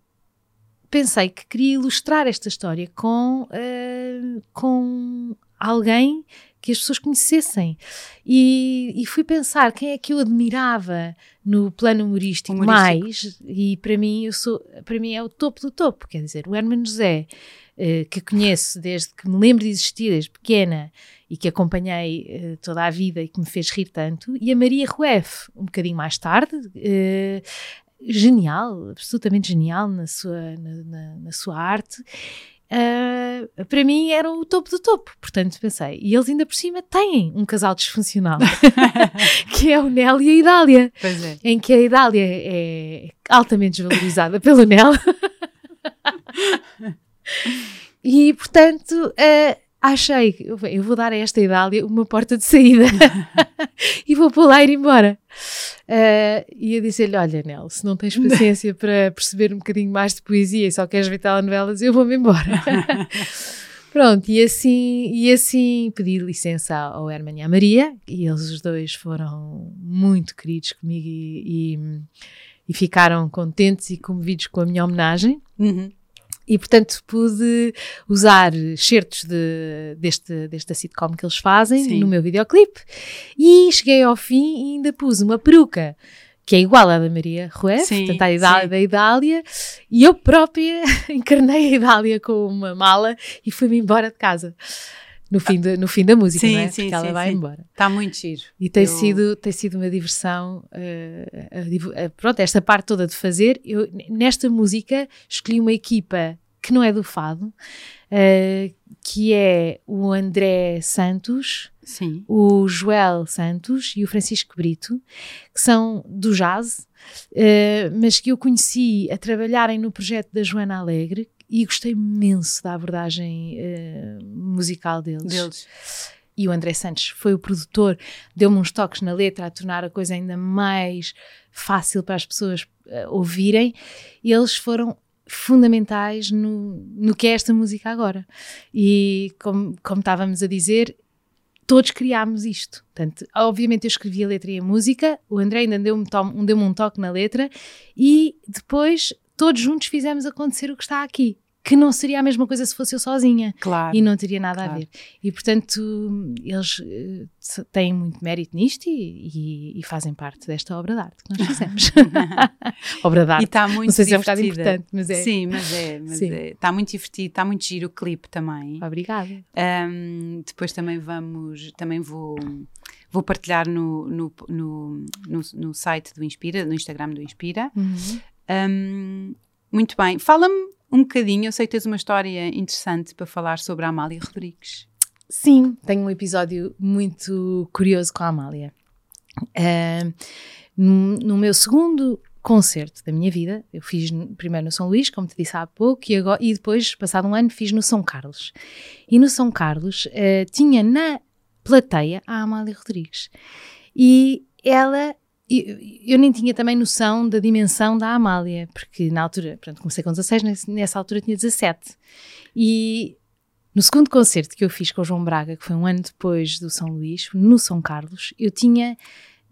pensei que queria ilustrar esta história com, uh, com alguém que as pessoas conhecessem. E, e, fui pensar quem é que eu admirava no plano humorístico, humorístico, mais, e para mim, eu sou, para mim é o topo do topo, quer dizer, o Herman José, uh, que conheço desde que me lembro de existir, desde pequena, e que acompanhei uh, toda a vida e que me fez rir tanto, e a Maria Rueff, um bocadinho mais tarde, uh, genial, absolutamente genial na sua, na, na, na sua arte. Uh, para mim era o topo do topo, portanto pensei, e eles ainda por cima têm um casal disfuncional [laughs] que é o Nel e a Idália, é. em que a Idália é altamente desvalorizada pelo Nel [laughs] e portanto uh, achei, eu vou dar a esta Idália uma porta de saída [laughs] [laughs] e vou por lá ir embora. Uh, e eu disse-lhe: Olha, Nel, se não tens [laughs] paciência para perceber um bocadinho mais de poesia e só queres ver telenovelas, eu vou-me embora. Pronto, e assim, e assim pedi licença ao Herman e à Maria, e eles os dois foram muito queridos comigo e, e, e ficaram contentes e comovidos com a minha homenagem. Uhum. E, portanto, pude usar certos de, deste, desta sitcom que eles fazem Sim. no meu videoclipe. E cheguei ao fim e ainda pus uma peruca que é igual à da Maria Rueff, portanto, a Idália da Idália, e eu própria [laughs] encarnei a Idália com uma mala e fui-me embora de casa. No fim, de, no fim da música, sim, não é? Sim, Porque ela sim, vai sim. embora. Está muito giro. E tem, eu... sido, tem sido uma diversão. Uh, uh, pronto, esta parte toda de fazer. Eu, nesta música, escolhi uma equipa que não é do fado, uh, que é o André Santos, Sim. o Joel Santos e o Francisco Brito, que são do jazz, uh, mas que eu conheci a trabalharem no projeto da Joana Alegre e gostei imenso da abordagem uh, musical deles. deles. E o André Santos foi o produtor, deu-me uns toques na letra a tornar a coisa ainda mais fácil para as pessoas uh, ouvirem. E eles foram fundamentais no, no que é esta música agora. E como, como estávamos a dizer, todos criámos isto. Portanto, obviamente eu escrevi a letra e a música, o André ainda deu-me um, deu um toque na letra e depois todos juntos fizemos acontecer o que está aqui. Que não seria a mesma coisa se fosse eu sozinha. Claro. E não teria nada Claro. a ver. E portanto, eles eh, têm muito mérito nisto e, e- e fazem parte desta obra de arte que nós fizemos. [laughs] obra de E arte. está muito Não sei se é um divertida. importante, mas é. Sim, mas é. Mas Sim. é. Está muito divertido, está muito giro o clipe também. Obrigada. Um, depois também vamos, também vou, vou partilhar no, no, no, no, no site do Inspira, no Instagram do Inspira. Uhum. Um, muito bem, fala-me um bocadinho, eu sei que tens uma história interessante para falar sobre a Amália Rodrigues. Sim, tenho um episódio muito curioso com a Amália. Ah, no, no meu segundo concerto da minha vida, eu fiz primeiro no São Luís, como te disse há pouco, e, agora, e depois, passado um ano, fiz no São Carlos. E no São Carlos ah, tinha na plateia a Amália Rodrigues. E ela. Eu, nem tinha também noção da dimensão da Amália, porque na altura, pronto, comecei com 16, nesse- nessa altura tinha 17. E no segundo concerto que eu fiz com o João Braga, que foi um ano depois do São Luís, no São Carlos, eu tinha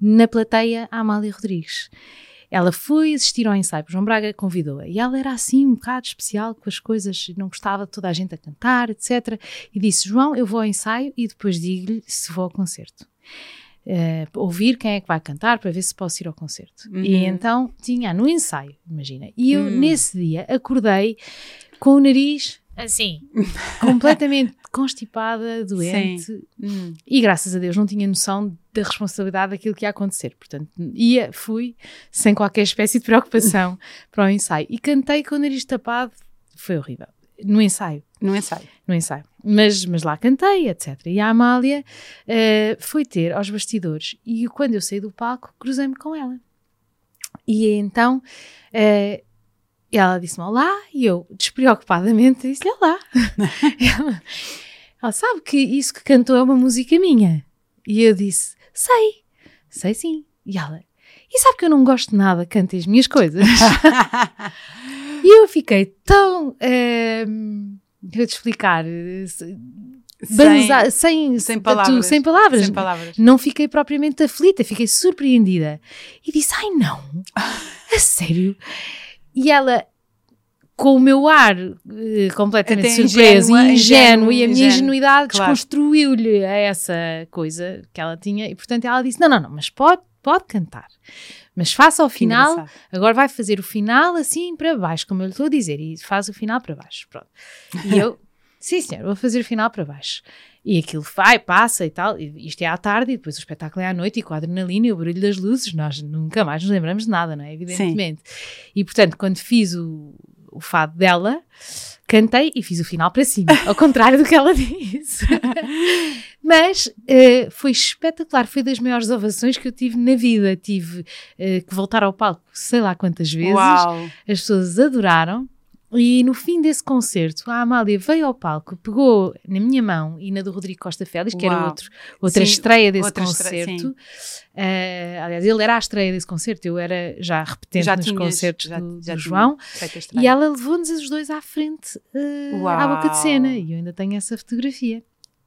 na plateia a Amália Rodrigues. Ela foi assistir ao ensaio, o João Braga convidou-a, e ela era assim um bocado especial com as coisas, não gostava de toda a gente a cantar, etc. E disse: João, eu vou ao ensaio e depois digo-lhe se vou ao concerto. Eh, ouvir quem é que vai cantar para ver se posso ir ao concerto. Uhum. E então tinha no ensaio, imagina. E eu, Hum. nesse dia, acordei com o nariz assim, [laughs] [laughs] completamente constipada, doente, Hum, e graças a Deus não tinha noção da responsabilidade daquilo que ia acontecer. Portanto, ia, fui sem qualquer espécie de preocupação [laughs] para o ensaio. E cantei com o nariz tapado, foi horrível. No ensaio, no ensaio. no ensaio. Mas, mas lá cantei, etc. E a Amália eh, foi ter aos bastidores. E quando eu saí do palco, cruzei-me com ela. E então eh, ela disse-me olá, e eu, despreocupadamente, disse-lhe olá. [laughs] ela, ela sabe que isso que cantou é uma música minha. E eu disse, sei, sei sim. E ela, e sabe que eu não gosto nada, cante as minhas coisas. [laughs] e eu fiquei tão. Ehm, Vou-te explicar. eh, sem, sem tu- palavras. sem palavras. sem palavras. Não fiquei propriamente aflita, fiquei surpreendida. E disse: Ai não, [laughs] a sério? E ela, com o meu ar eh, completamente Até surpreso ingênua, e ingênuo, e a minha ingênuo, ingenuidade claro. desconstruiu-lhe essa coisa que ela tinha. E portanto ela disse: Não, não, não, mas pode, pode cantar. Mas faça ao Que final engraçado. Agora vai fazer o final assim para baixo, como eu lhe estou a dizer, e faz o final para baixo. Pronto. E eu, [laughs] sim senhor, vou fazer o final para baixo. E aquilo vai, passa e tal. E isto é à tarde e depois o espetáculo é à noite e com a adrenalina e o barulho das luzes, nós nunca mais nos lembramos de nada, não é? Evidentemente. E portanto, quando fiz o, o fado dela, cantei e fiz o final para cima, ao contrário do que ela [laughs] disse. Mas eh, foi espetacular, foi das maiores ovações que eu tive na vida. Tive eh, que voltar ao palco sei lá quantas vezes, Uau! as pessoas adoraram. E no fim desse concerto, a Amália veio ao palco, pegou na minha mão e na do Rodrigo Costa Félix, que era Uau. outro, outra Sim, estreia desse outra estreia, concerto. Eh, aliás, ele era a estreia desse concerto, eu era já repetente Já nos tinhas- concertos já- do, já do João. E estreia. ela levou-nos os dois à frente eh, à boca de cena. E eu ainda tenho essa fotografia.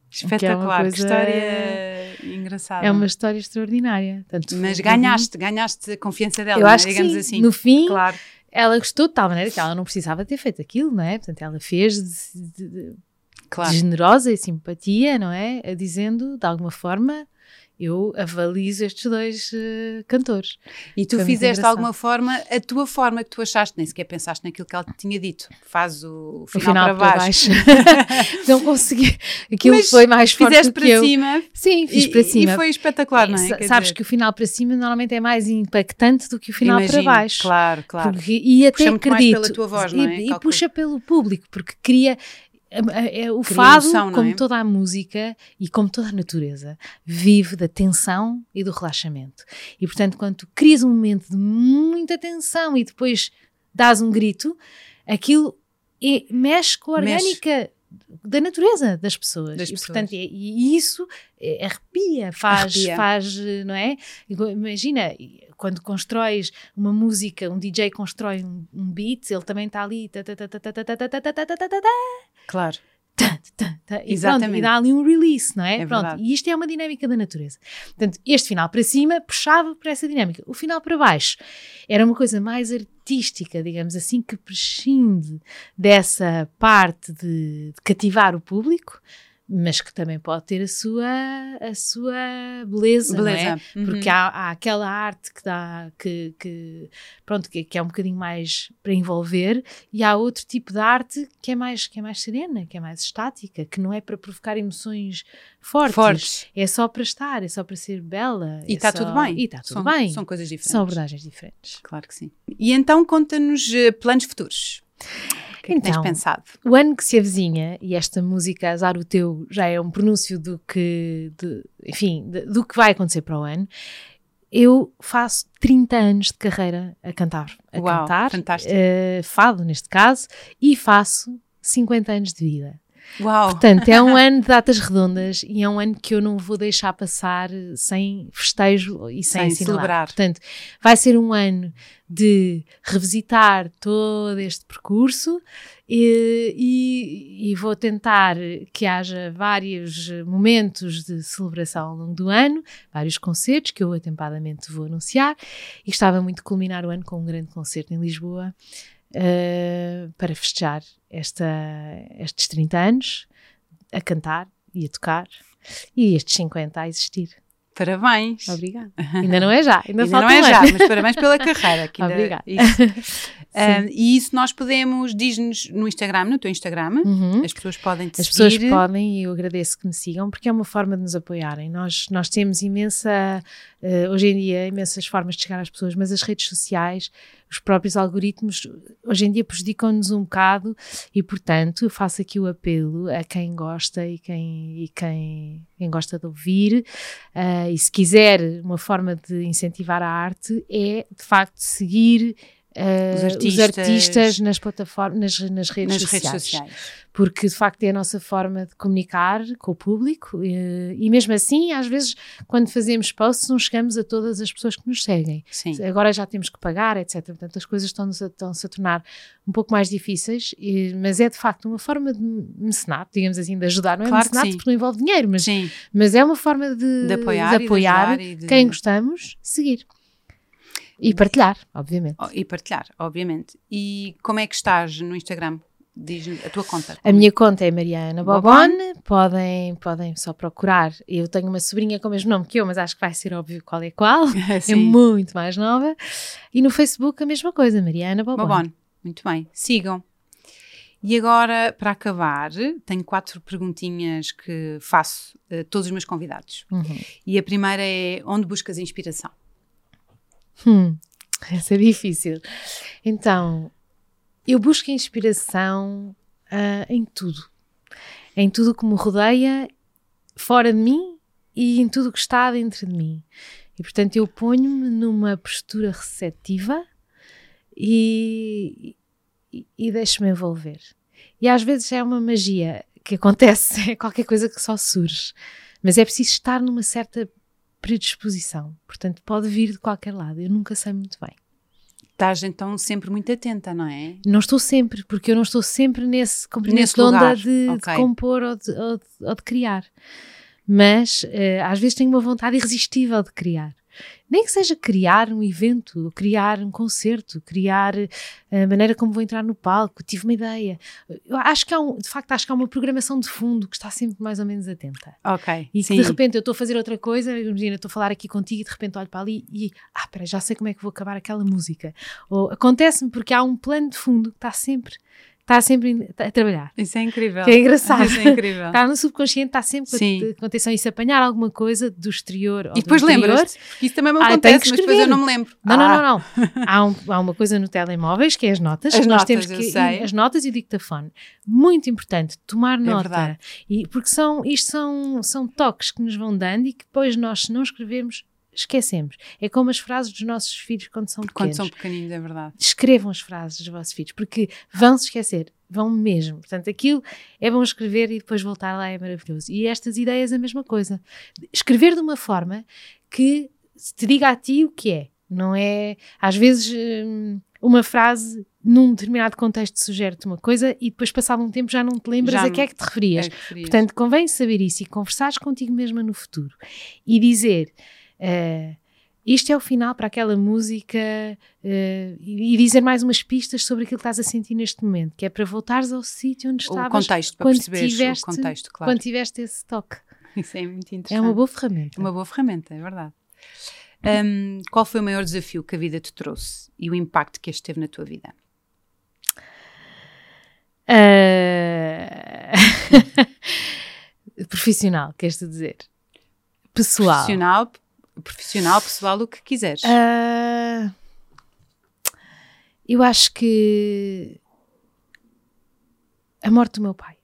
Espetacular, que coisa- história engraçada. É uma história extraordinária. Tanto Mas ganhaste, ganhaste a confiança dela, Eu é? acho que digamos sim. assim. No fim, Claro, ela gostou de tal maneira que ela não precisava ter feito aquilo, não é? Portanto, ela fez de, de- de- claro. de generosa e simpatia, não é? A Dizendo, de alguma forma, eu avalizo estes dois eh, cantores. E tu Foi fizeste de alguma forma a tua forma que tu achaste, nem sequer pensaste naquilo que ela te tinha dito. Faz o O final, final para baixo. [laughs] não consegui. Aquilo Mas foi mais forte Fizeste para eu. cima, Sim, fiz e, para cima. e foi espetacular, não é? Quer Sabes dizer, que o final para cima normalmente é mais impactante do que o final imagino, para baixo. Claro, claro. Porque- e até Puxa acredito. pela tua voz, e, não é? e puxa pelo público, porque cria. A- é o Cria fado, emoção, como é? toda a música e como toda a natureza, vive da tensão e do relaxamento. E portanto, quando tu crias um momento de muita tensão e depois dás um grito, aquilo é- mexe com a Mexe. orgânica da natureza das pessoas. Das e pessoas. portanto, é- e isso é, arrepia, faz, Arrepia. faz, não é? Imagina, quando constróis uma música, um DJ constrói um, um beat, ele também está ali. tá, tá, tá, Claro. Tá, tá, tá, e, Exatamente. Pronto, e dá ali um release, não é? é pronto, verdade. e isto é uma dinâmica da natureza. Portanto, este final para cima puxava para essa dinâmica. O final para baixo era uma coisa mais artística, digamos assim, que prescinde dessa parte de, de cativar o público, mas que também pode ter a sua, a sua beleza, não é? Beleza. Uhum. Porque há, há aquela arte que dá, que, que pronto, que, que é um bocadinho mais para envolver, e há outro tipo de arte que é mais, que é mais serena, que é mais estática, que não é para provocar emoções fortes, Fortes. é só para estar, é só para ser bela. E é está só- tudo bem. E está tudo são, bem. São coisas diferentes. São abordagens diferentes. Claro que sim. E então conta-nos eh, planos futuros. O que é que tens Então, pensado? O ano que se avizinha, e esta música Azar o Teu já é um pronúncio do que, de- enfim, de- do que vai acontecer para o ano, eu faço 30 anos de carreira a cantar. A Uau, cantar, fantástico. eh, fado neste caso, e faço 50 anos de vida. Uau! Portanto, é um ano de datas redondas e é um ano que eu não vou deixar passar sem festejo e sem, Sem celebrar. Portanto, vai ser um ano de revisitar todo este percurso e, e- e vou tentar que haja vários momentos de celebração ao longo do ano, vários concertos que eu atempadamente vou anunciar e gostava muito de culminar o ano com um grande concerto em Lisboa eh, para festejar esta, estes 30 anos a cantar e a tocar e estes 50 a existir. Parabéns! Obrigada. [laughs] Ainda não é já, ainda, Ainda falta não é já, [laughs] mas parabéns pela carreira. Que ainda, Obrigada. Isso. Ah, e isso nós podemos, diz-nos no Instagram, no teu Instagram, Uhum. as pessoas podem te As seguir. pessoas podem, e eu agradeço que me sigam, porque é uma forma de nos apoiarem. Nós, nós temos imensa, eh, hoje em dia, imensas formas de chegar às pessoas, mas as redes sociais, os próprios algoritmos, hoje em dia prejudicam-nos um bocado e, portanto, eu faço aqui o apelo a quem gosta e quem, e quem, quem gosta de ouvir. eh, e se quiser uma forma de incentivar a arte, é, de facto, seguir. Eh, Os os artistas. artistas nas plataformas, nas, nas redes nas sociais redes sociais. porque de facto é a nossa forma de comunicar com o público e, e mesmo assim, às vezes, quando fazemos posts, não chegamos a todas as pessoas que nos seguem. Sim. Agora já temos que pagar, etc. Portanto, as coisas estão-se a, estão-se a tornar um pouco mais difíceis, e- mas é de facto uma forma de mecenato, digamos assim, de ajudar. Não é Claro mecenato porque não envolve dinheiro, mas, Sim, mas é uma forma de, de apoiar, de apoiar de- quem gostamos, seguir. E partilhar, obviamente. Oh, e partilhar, obviamente. E como é que estás no Instagram? Diz a tua conta. A minha conta é Mariana Bobon. Bobon, podem, podem só procurar. Eu tenho uma sobrinha com o mesmo nome que eu, mas acho que vai ser óbvio qual é qual. [laughs] É muito mais nova. E no Facebook a mesma coisa, Mariana Bobon. Bom, muito bem. Sigam. E agora, para acabar, tenho quatro perguntinhas que faço a todos os meus convidados. Uhum. E a primeira é: onde buscas inspiração? Hum, essa é difícil. Então, eu busco inspiração ah, em tudo. Em tudo que me rodeia, fora de mim e em tudo que está dentro de mim. E portanto, eu ponho-me numa postura receptiva e, e, e deixo-me envolver. E às vezes é uma magia que acontece, [laughs] é qualquer coisa que só surge. Mas é preciso estar numa certa predisposição. Portanto, pode vir de qualquer lado. Eu nunca sei muito bem. Estás então sempre muito atenta, não é? Não estou sempre, porque eu não estou sempre nesse comprimento de onda de, ok. de compor ou de, ou de- ou de criar. Mas eh, às vezes tenho uma vontade irresistível de criar. Nem que seja criar um evento, criar um concerto, criar eh, a maneira como vou entrar no palco, tive uma ideia. Eu acho que há um, de facto, acho que há uma programação de fundo que está sempre mais ou menos atenta. Ok. E que sim. de repente eu estou a fazer outra coisa, imagina, estou a falar aqui contigo e de repente olho para ali e, ah, espera, já sei como é que vou acabar aquela música. Ou acontece-me porque há um plano de fundo que está sempre, está sempre a trabalhar. Isso é incrível. Que é engraçado. Isso é incrível. Está no subconsciente, está sempre com Sim. a- com atenção. E se apanhar alguma coisa do exterior ou E depois lembras-te? Isso também me Ah, acontece, que mas depois eu não me lembro. Não, Ah, não, não, não. Há, um- há uma coisa no telemóveis que é as notas. As nós notas, temos eu que sei. as notas e o dictafone. Muito importante tomar nota. verdade. E porque são isto são são toques que nos vão dando e que depois nós se não escrevermos esquecemos. É como as frases dos nossos filhos quando são Quando pequenos. são pequeninos, é verdade. Escrevam as frases dos vossos filhos porque vão se esquecer. Vão mesmo. Portanto, aquilo é bom escrever e depois voltar lá é maravilhoso. E estas ideias a mesma coisa. Escrever de uma forma que te diga a ti o que é. Não é, às vezes, hum, uma frase num determinado contexto sugere-te uma coisa e depois passado um tempo já não te lembras Já a que é que te referias. É que referias. Portanto, convém saber isso e conversares contigo mesma no futuro e dizer eh, isto é o final para aquela música eh, e, dizer mais umas pistas sobre aquilo que estás a sentir neste momento, que é para voltares ao sítio onde o estavas contexto, para quando perceberes tiveste- o contexto, claro. quando tiveste esse toque. [laughs] Isso é muito interessante. É uma boa ferramenta. Uma boa ferramenta, é verdade. Hum, qual foi o maior desafio que a vida te trouxe e o impacto que este teve na tua vida? Ah, [laughs] Profissional, queres-te dizer? Pessoal. Profissional, profissional, pessoal, o que quiseres. Ah, eu acho que a morte do meu pai.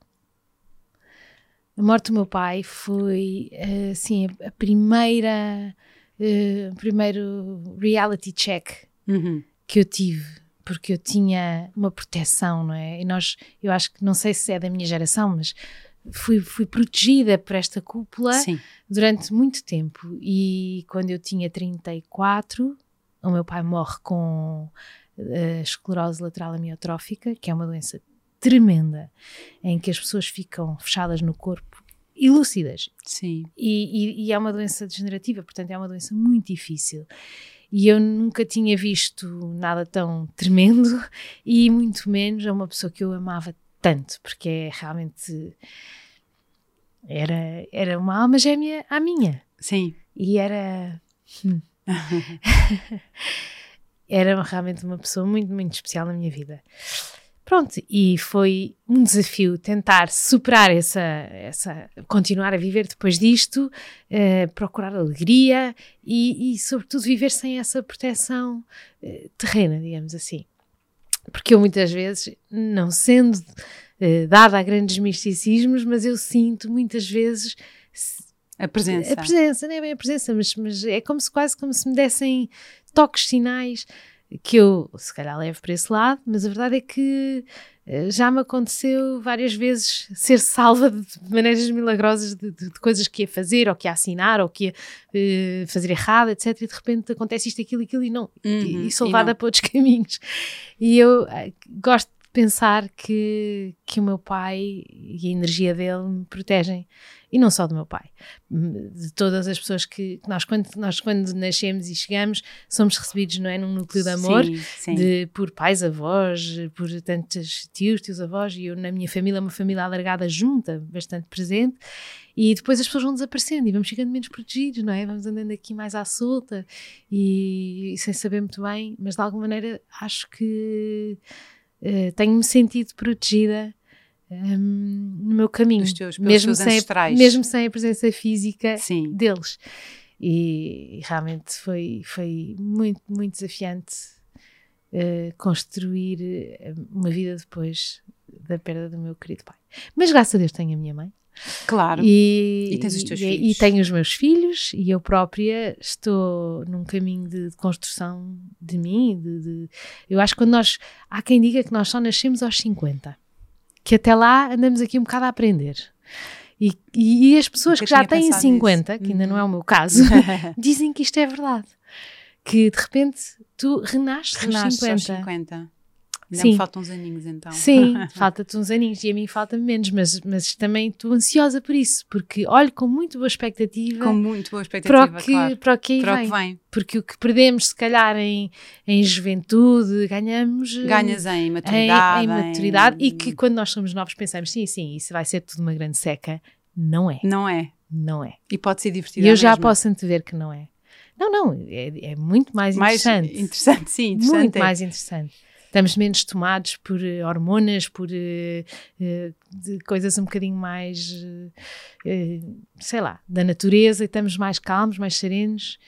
A morte do meu pai foi assim a- primeira o primeiro reality check Uhum. que eu tive porque eu tinha uma proteção, não é? E nós, eu acho que não sei se é da minha geração, mas fui, fui protegida por esta cúpula Sim. durante muito tempo e quando eu tinha 34 o meu pai morre com eh, esclerose lateral amiotrófica que é uma doença tremenda em que as pessoas ficam fechadas no corpo e lúcidas Sim. e, e- e é uma doença degenerativa, portanto é uma doença muito difícil. E eu nunca tinha visto nada tão tremendo [laughs] e muito menos a uma pessoa que eu amava tanto, porque é realmente era, era uma alma gêmea à minha Sim. e era hum. [laughs] era realmente uma pessoa muito, muito especial na minha vida. Pronto, e foi um desafio tentar superar essa, essa continuar a viver depois disto, eh, procurar alegria e, e, sobretudo, viver sem essa proteção eh, terrena, digamos assim. Porque eu muitas vezes, não sendo eh, dada a grandes misticismos, mas eu sinto muitas vezes A presença. a presença, não é bem a presença, mas, mas é como se quase como se me dessem toques, sinais que eu se calhar levo para esse lado, mas a verdade é que eh, já me aconteceu várias vezes ser salva de maneiras milagrosas de, de- de coisas que ia fazer, ou que ia assinar, ou que ia eh, fazer errado, etc. E de repente acontece isto, aquilo, aquilo, e não. e- Uhum, e sou e levada não. para outros [laughs] caminhos. E eu eh, gosto de pensar que, que o meu pai e a energia dele me protegem. E não só do meu pai, de todas as pessoas que nós, quando, nós, quando nascemos e chegamos, somos recebidos, não é? Num núcleo de amor, Sim, sim. de, por pais, avós, por tantos tios, tios, avós, e eu na minha família, uma família alargada junta, bastante presente, e depois as pessoas vão desaparecendo e vamos ficando menos protegidos, não é? Vamos andando aqui mais à solta e, e sem saber muito bem, mas de alguma maneira acho que eh, tenho-me sentido protegida hum, no meu caminho, teus- mesmo, sem, ancestrais. mesmo sem a presença física Sim. deles. E, realmente foi, foi muito, muito desafiante eh, construir eh, uma vida depois da perda do meu querido pai. Mas graças a Deus tenho a minha mãe. Claro. E, E tens os teus e, filhos. E tenho os meus filhos e eu própria estou num caminho de, de construção de mim. De, de- eu acho que quando nós. Há quem diga que nós só nascemos aos 50, que até lá andamos aqui um bocado a aprender. E, e, e as pessoas Nunca que já têm pensado 50, nisso. que ainda não Uhum. é o meu caso, [laughs] dizem que isto é verdade. Que de repente tu renasces, Renasces aos aos 50. 50. Ainda Sim. faltam uns aninhos então. Sim, [laughs] falta-te uns aninhos e a mim falta menos, mas, mas também estou ansiosa por isso, porque olho com muito boa expectativa Com muito boa para expectativa, o que, claro. para o que Para o vem. que vem. Porque o que perdemos, se calhar, em, em juventude, ganhamos eh, Ganhas em em, maturidade. em maturidade e que quando nós somos novos pensamos, sim, sim, isso vai ser tudo uma grande seca. Não é, Não é. não é. E pode ser divertido. E eu já posso antever que não é. Não, não, é, é muito mais mais interessante. interessante, sim, interessante. muito é. mais interessante. Estamos menos tomados por eh, hormonas, por eh, eh, coisas um bocadinho mais, sei lá, da natureza, e estamos mais calmos, mais serenos.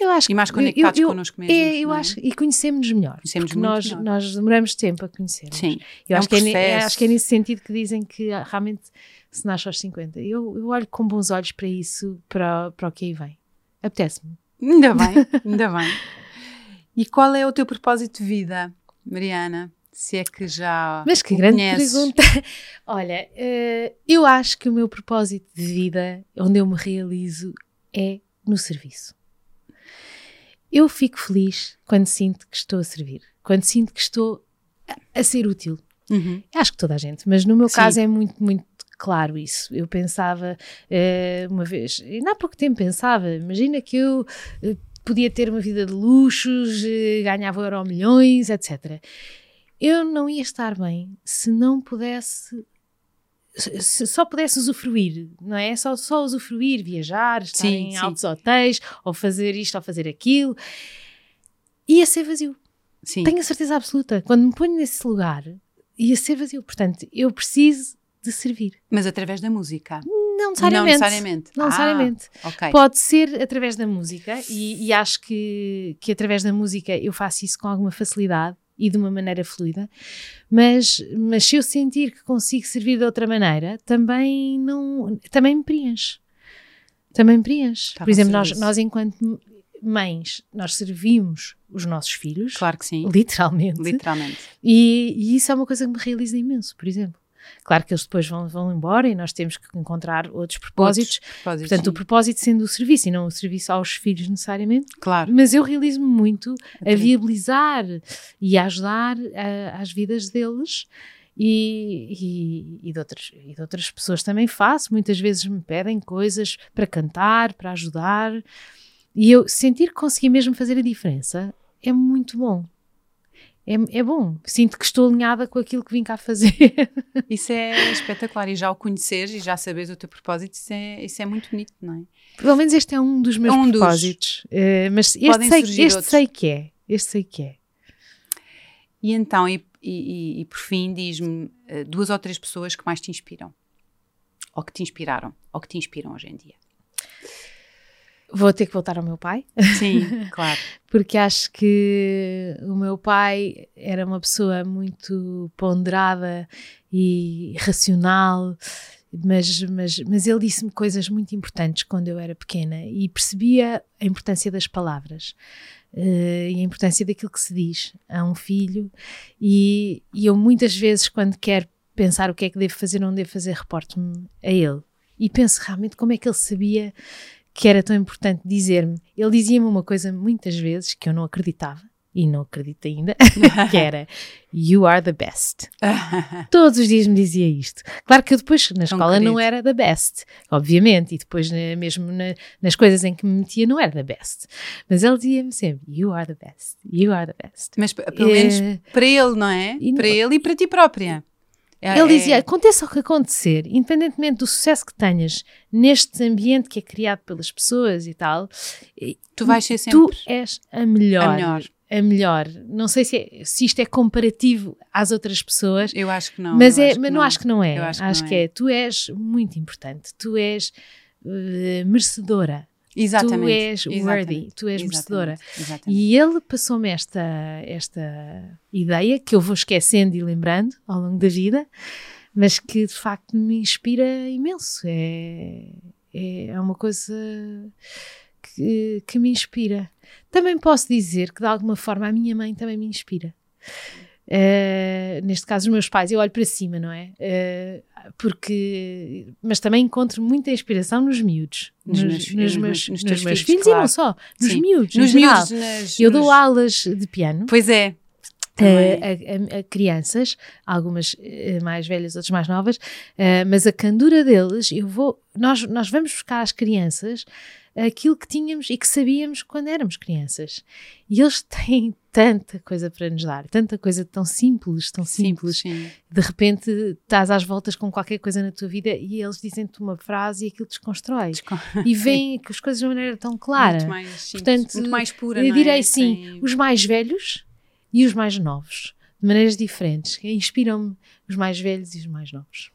Eu acho E mais conectados eu, eu, connosco mesmos. É, eu é? acho, e conhecemos-nos melhor. Conhecemos porque nós, melhor. nós demoramos tempo a conhecer-nos. Sim. Eu É acho, um que é, acho que é nesse sentido que dizem que ah, realmente se nasce aos 50. Eu, eu olho com bons olhos para isso, para, para o que aí vem. Apetece-me. Ainda bem, ainda bem. E qual é o teu propósito de vida, Mariana? Se é que já Mas que grande conheces. pergunta. [laughs] Olha, eh, eu acho que o meu propósito de vida, onde eu me realizo, é no serviço. Eu fico feliz quando sinto que estou a servir, quando sinto que estou a, ser útil. Uhum. Acho que toda a gente, mas no meu Sim. caso é muito, muito claro isso. Eu pensava eh, uma vez, ainda há pouco tempo pensava, imagina que eu eh, podia ter uma vida de luxos, eh, ganhava euro milhões, etc. Eu não ia estar bem se não pudesse. se- Se só pudesse usufruir, não é? Só, só usufruir, viajar, estar Sim, em sim. altos hotéis, ou fazer isto, ou fazer aquilo, ia ser vazio. Sim. Tenho a certeza absoluta. Quando me ponho nesse lugar, ia ser vazio. Portanto, eu preciso de servir. Mas através da música. Não necessariamente. Não necessariamente. Não Ah, necessariamente. ok. Pode ser através da música, e, e acho que, que através da música eu faço isso com alguma facilidade e de uma maneira fluida, mas, mas se eu sentir que consigo servir de outra maneira, também não também me preenche. Também me preenche. Estava Por exemplo, nós, nós enquanto mães, nós servimos os nossos filhos, Claro que sim. literalmente, Literalmente. e, e isso é uma coisa que me realiza imenso, por exemplo. Claro que eles depois vão, vão embora e nós temos que encontrar outros propósitos. Outros propósitos, Portanto, o sim. propósito sendo o serviço e não o serviço aos filhos necessariamente. Claro. Mas eu realizo-me muito a viabilizar e a ajudar a- às vidas deles. E, e, e, de outras, e de outras pessoas também faço. Muitas vezes me pedem coisas para cantar, para ajudar. E eu sentir que consegui mesmo fazer a diferença é muito bom. É, é bom. Sinto que estou alinhada com aquilo que vim cá fazer. [laughs] Isso é espetacular. E já o conheceres e já saberes o teu propósito, isso é, isso é muito bonito, não é? Pelo menos este é um dos meus É um dos. propósitos. Eh, mas este, sei, este sei que é. Este sei que é. E então, e, e- e- e por fim, diz-me eh, duas ou três pessoas que mais te inspiram. Ou que te inspiraram. Ou que te inspiram hoje em dia. Vou ter que voltar ao meu pai, Sim, [laughs] claro. porque acho que o meu pai era uma pessoa muito ponderada e racional, mas, mas, mas ele disse-me coisas muito importantes quando eu era pequena e percebia a importância das palavras. eh, e a importância daquilo que se diz a um filho, e, e eu muitas vezes, quando quero pensar o que é que devo fazer ou não devo fazer, reporto-me a ele e penso realmente como é que ele sabia que era tão importante dizer-me. Ele dizia-me uma coisa muitas vezes que eu não acreditava e não acredito ainda, [laughs] que era You are the best. [laughs] Todos os dias me dizia isto. Claro que eu depois na escola não querido. era the best, obviamente, e depois na- mesmo na- nas coisas em que me metia não era the best. Mas ele dizia-me sempre You are the best, you are the best. Mas pelo menos Eh, para ele, não é? e não- Para ele e para ti própria. É- Ele é- dizia: aconteça o que acontecer, independentemente do sucesso que tenhas neste ambiente que é criado pelas pessoas e tal, Tu vais ser tu sempre és a melhor. a melhor. a melhor. Não sei se, é- se isto é comparativo às outras pessoas, Eu acho que não. mas, é, acho que mas não. acho que não é. Eu Acho, acho que que, não é. é. Tu és muito importante. Tu és eh, merecedora. Exatamente. Tu és exatamente, worthy. Tu és merecedora. Exatamente. E ele passou-me esta, esta ideia que eu vou esquecendo e lembrando ao longo da vida, mas que de facto me inspira imenso. É, é, é uma coisa que, que me inspira. Também posso dizer que de alguma forma a minha mãe também me inspira. Eh, neste caso, os meus pais, eu olho para cima, não é? Eh, porque, mas também encontro muita inspiração nos miúdos, Nos nos, meus nos meus, nos meus filhos, filhos e claro. não só, nos Sim. miúdos. Nos miúdos, nas- Eu dou aulas de piano Pois é. eh, a, a- a crianças, algumas mais velhas, outras mais novas, mas a candura deles, eu vou, nós, nós vamos buscar às crianças aquilo que tínhamos e que sabíamos quando éramos crianças. E eles [laughs] têm tanta coisa para nos dar, tanta coisa tão simples, tão simples. Sim. De repente estás às voltas com qualquer coisa na tua vida e eles dizem-te uma frase e aquilo desconstrói. Descon- E veem as coisas de uma maneira tão clara. Muito mais simples, Portanto, muito mais pura, Eu não direi é? sim, os mais velhos e os mais novos, de maneiras diferentes. que Inspiram-me os mais velhos e os mais novos.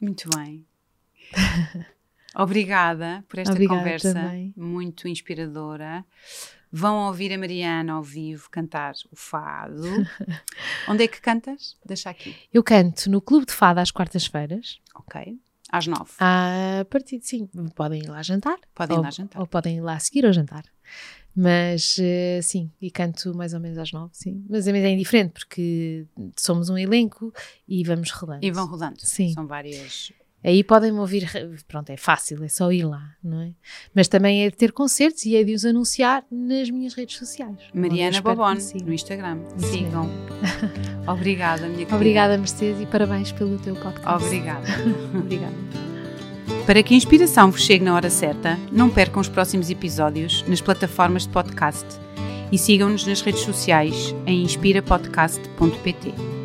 Muito bem. [laughs] Obrigada por esta Obrigada conversa também. muito inspiradora. Vão ouvir a Mariana ao vivo cantar o fado. [laughs] Onde é que cantas? Deixa aqui. Eu canto no Clube de Fada às quartas-feiras. Ok. Às nove. A partir de sim, podem ir lá jantar. Podem ir lá jantar. Ou podem ir lá seguir ou jantar. Mas eh, sim, e canto mais ou menos às nove, sim. Mas é indiferente porque somos um elenco e vamos rolando. E vão rodando. Sim. São várias. Aí podem-me ouvir, pronto, é fácil, é só ir lá, não é? Mas também é de ter concertos e é de os anunciar nas minhas redes sociais. Mariana Bobon, no Instagram. Sigam. [laughs] Obrigada, minha querida. Obrigada, Mercedes, e parabéns pelo teu podcast. Obrigada. [laughs] Obrigada. Para que a inspiração vos chegue na hora certa, não percam os próximos episódios nas plataformas de podcast e sigam-nos nas redes sociais em inspirapodcast.pt.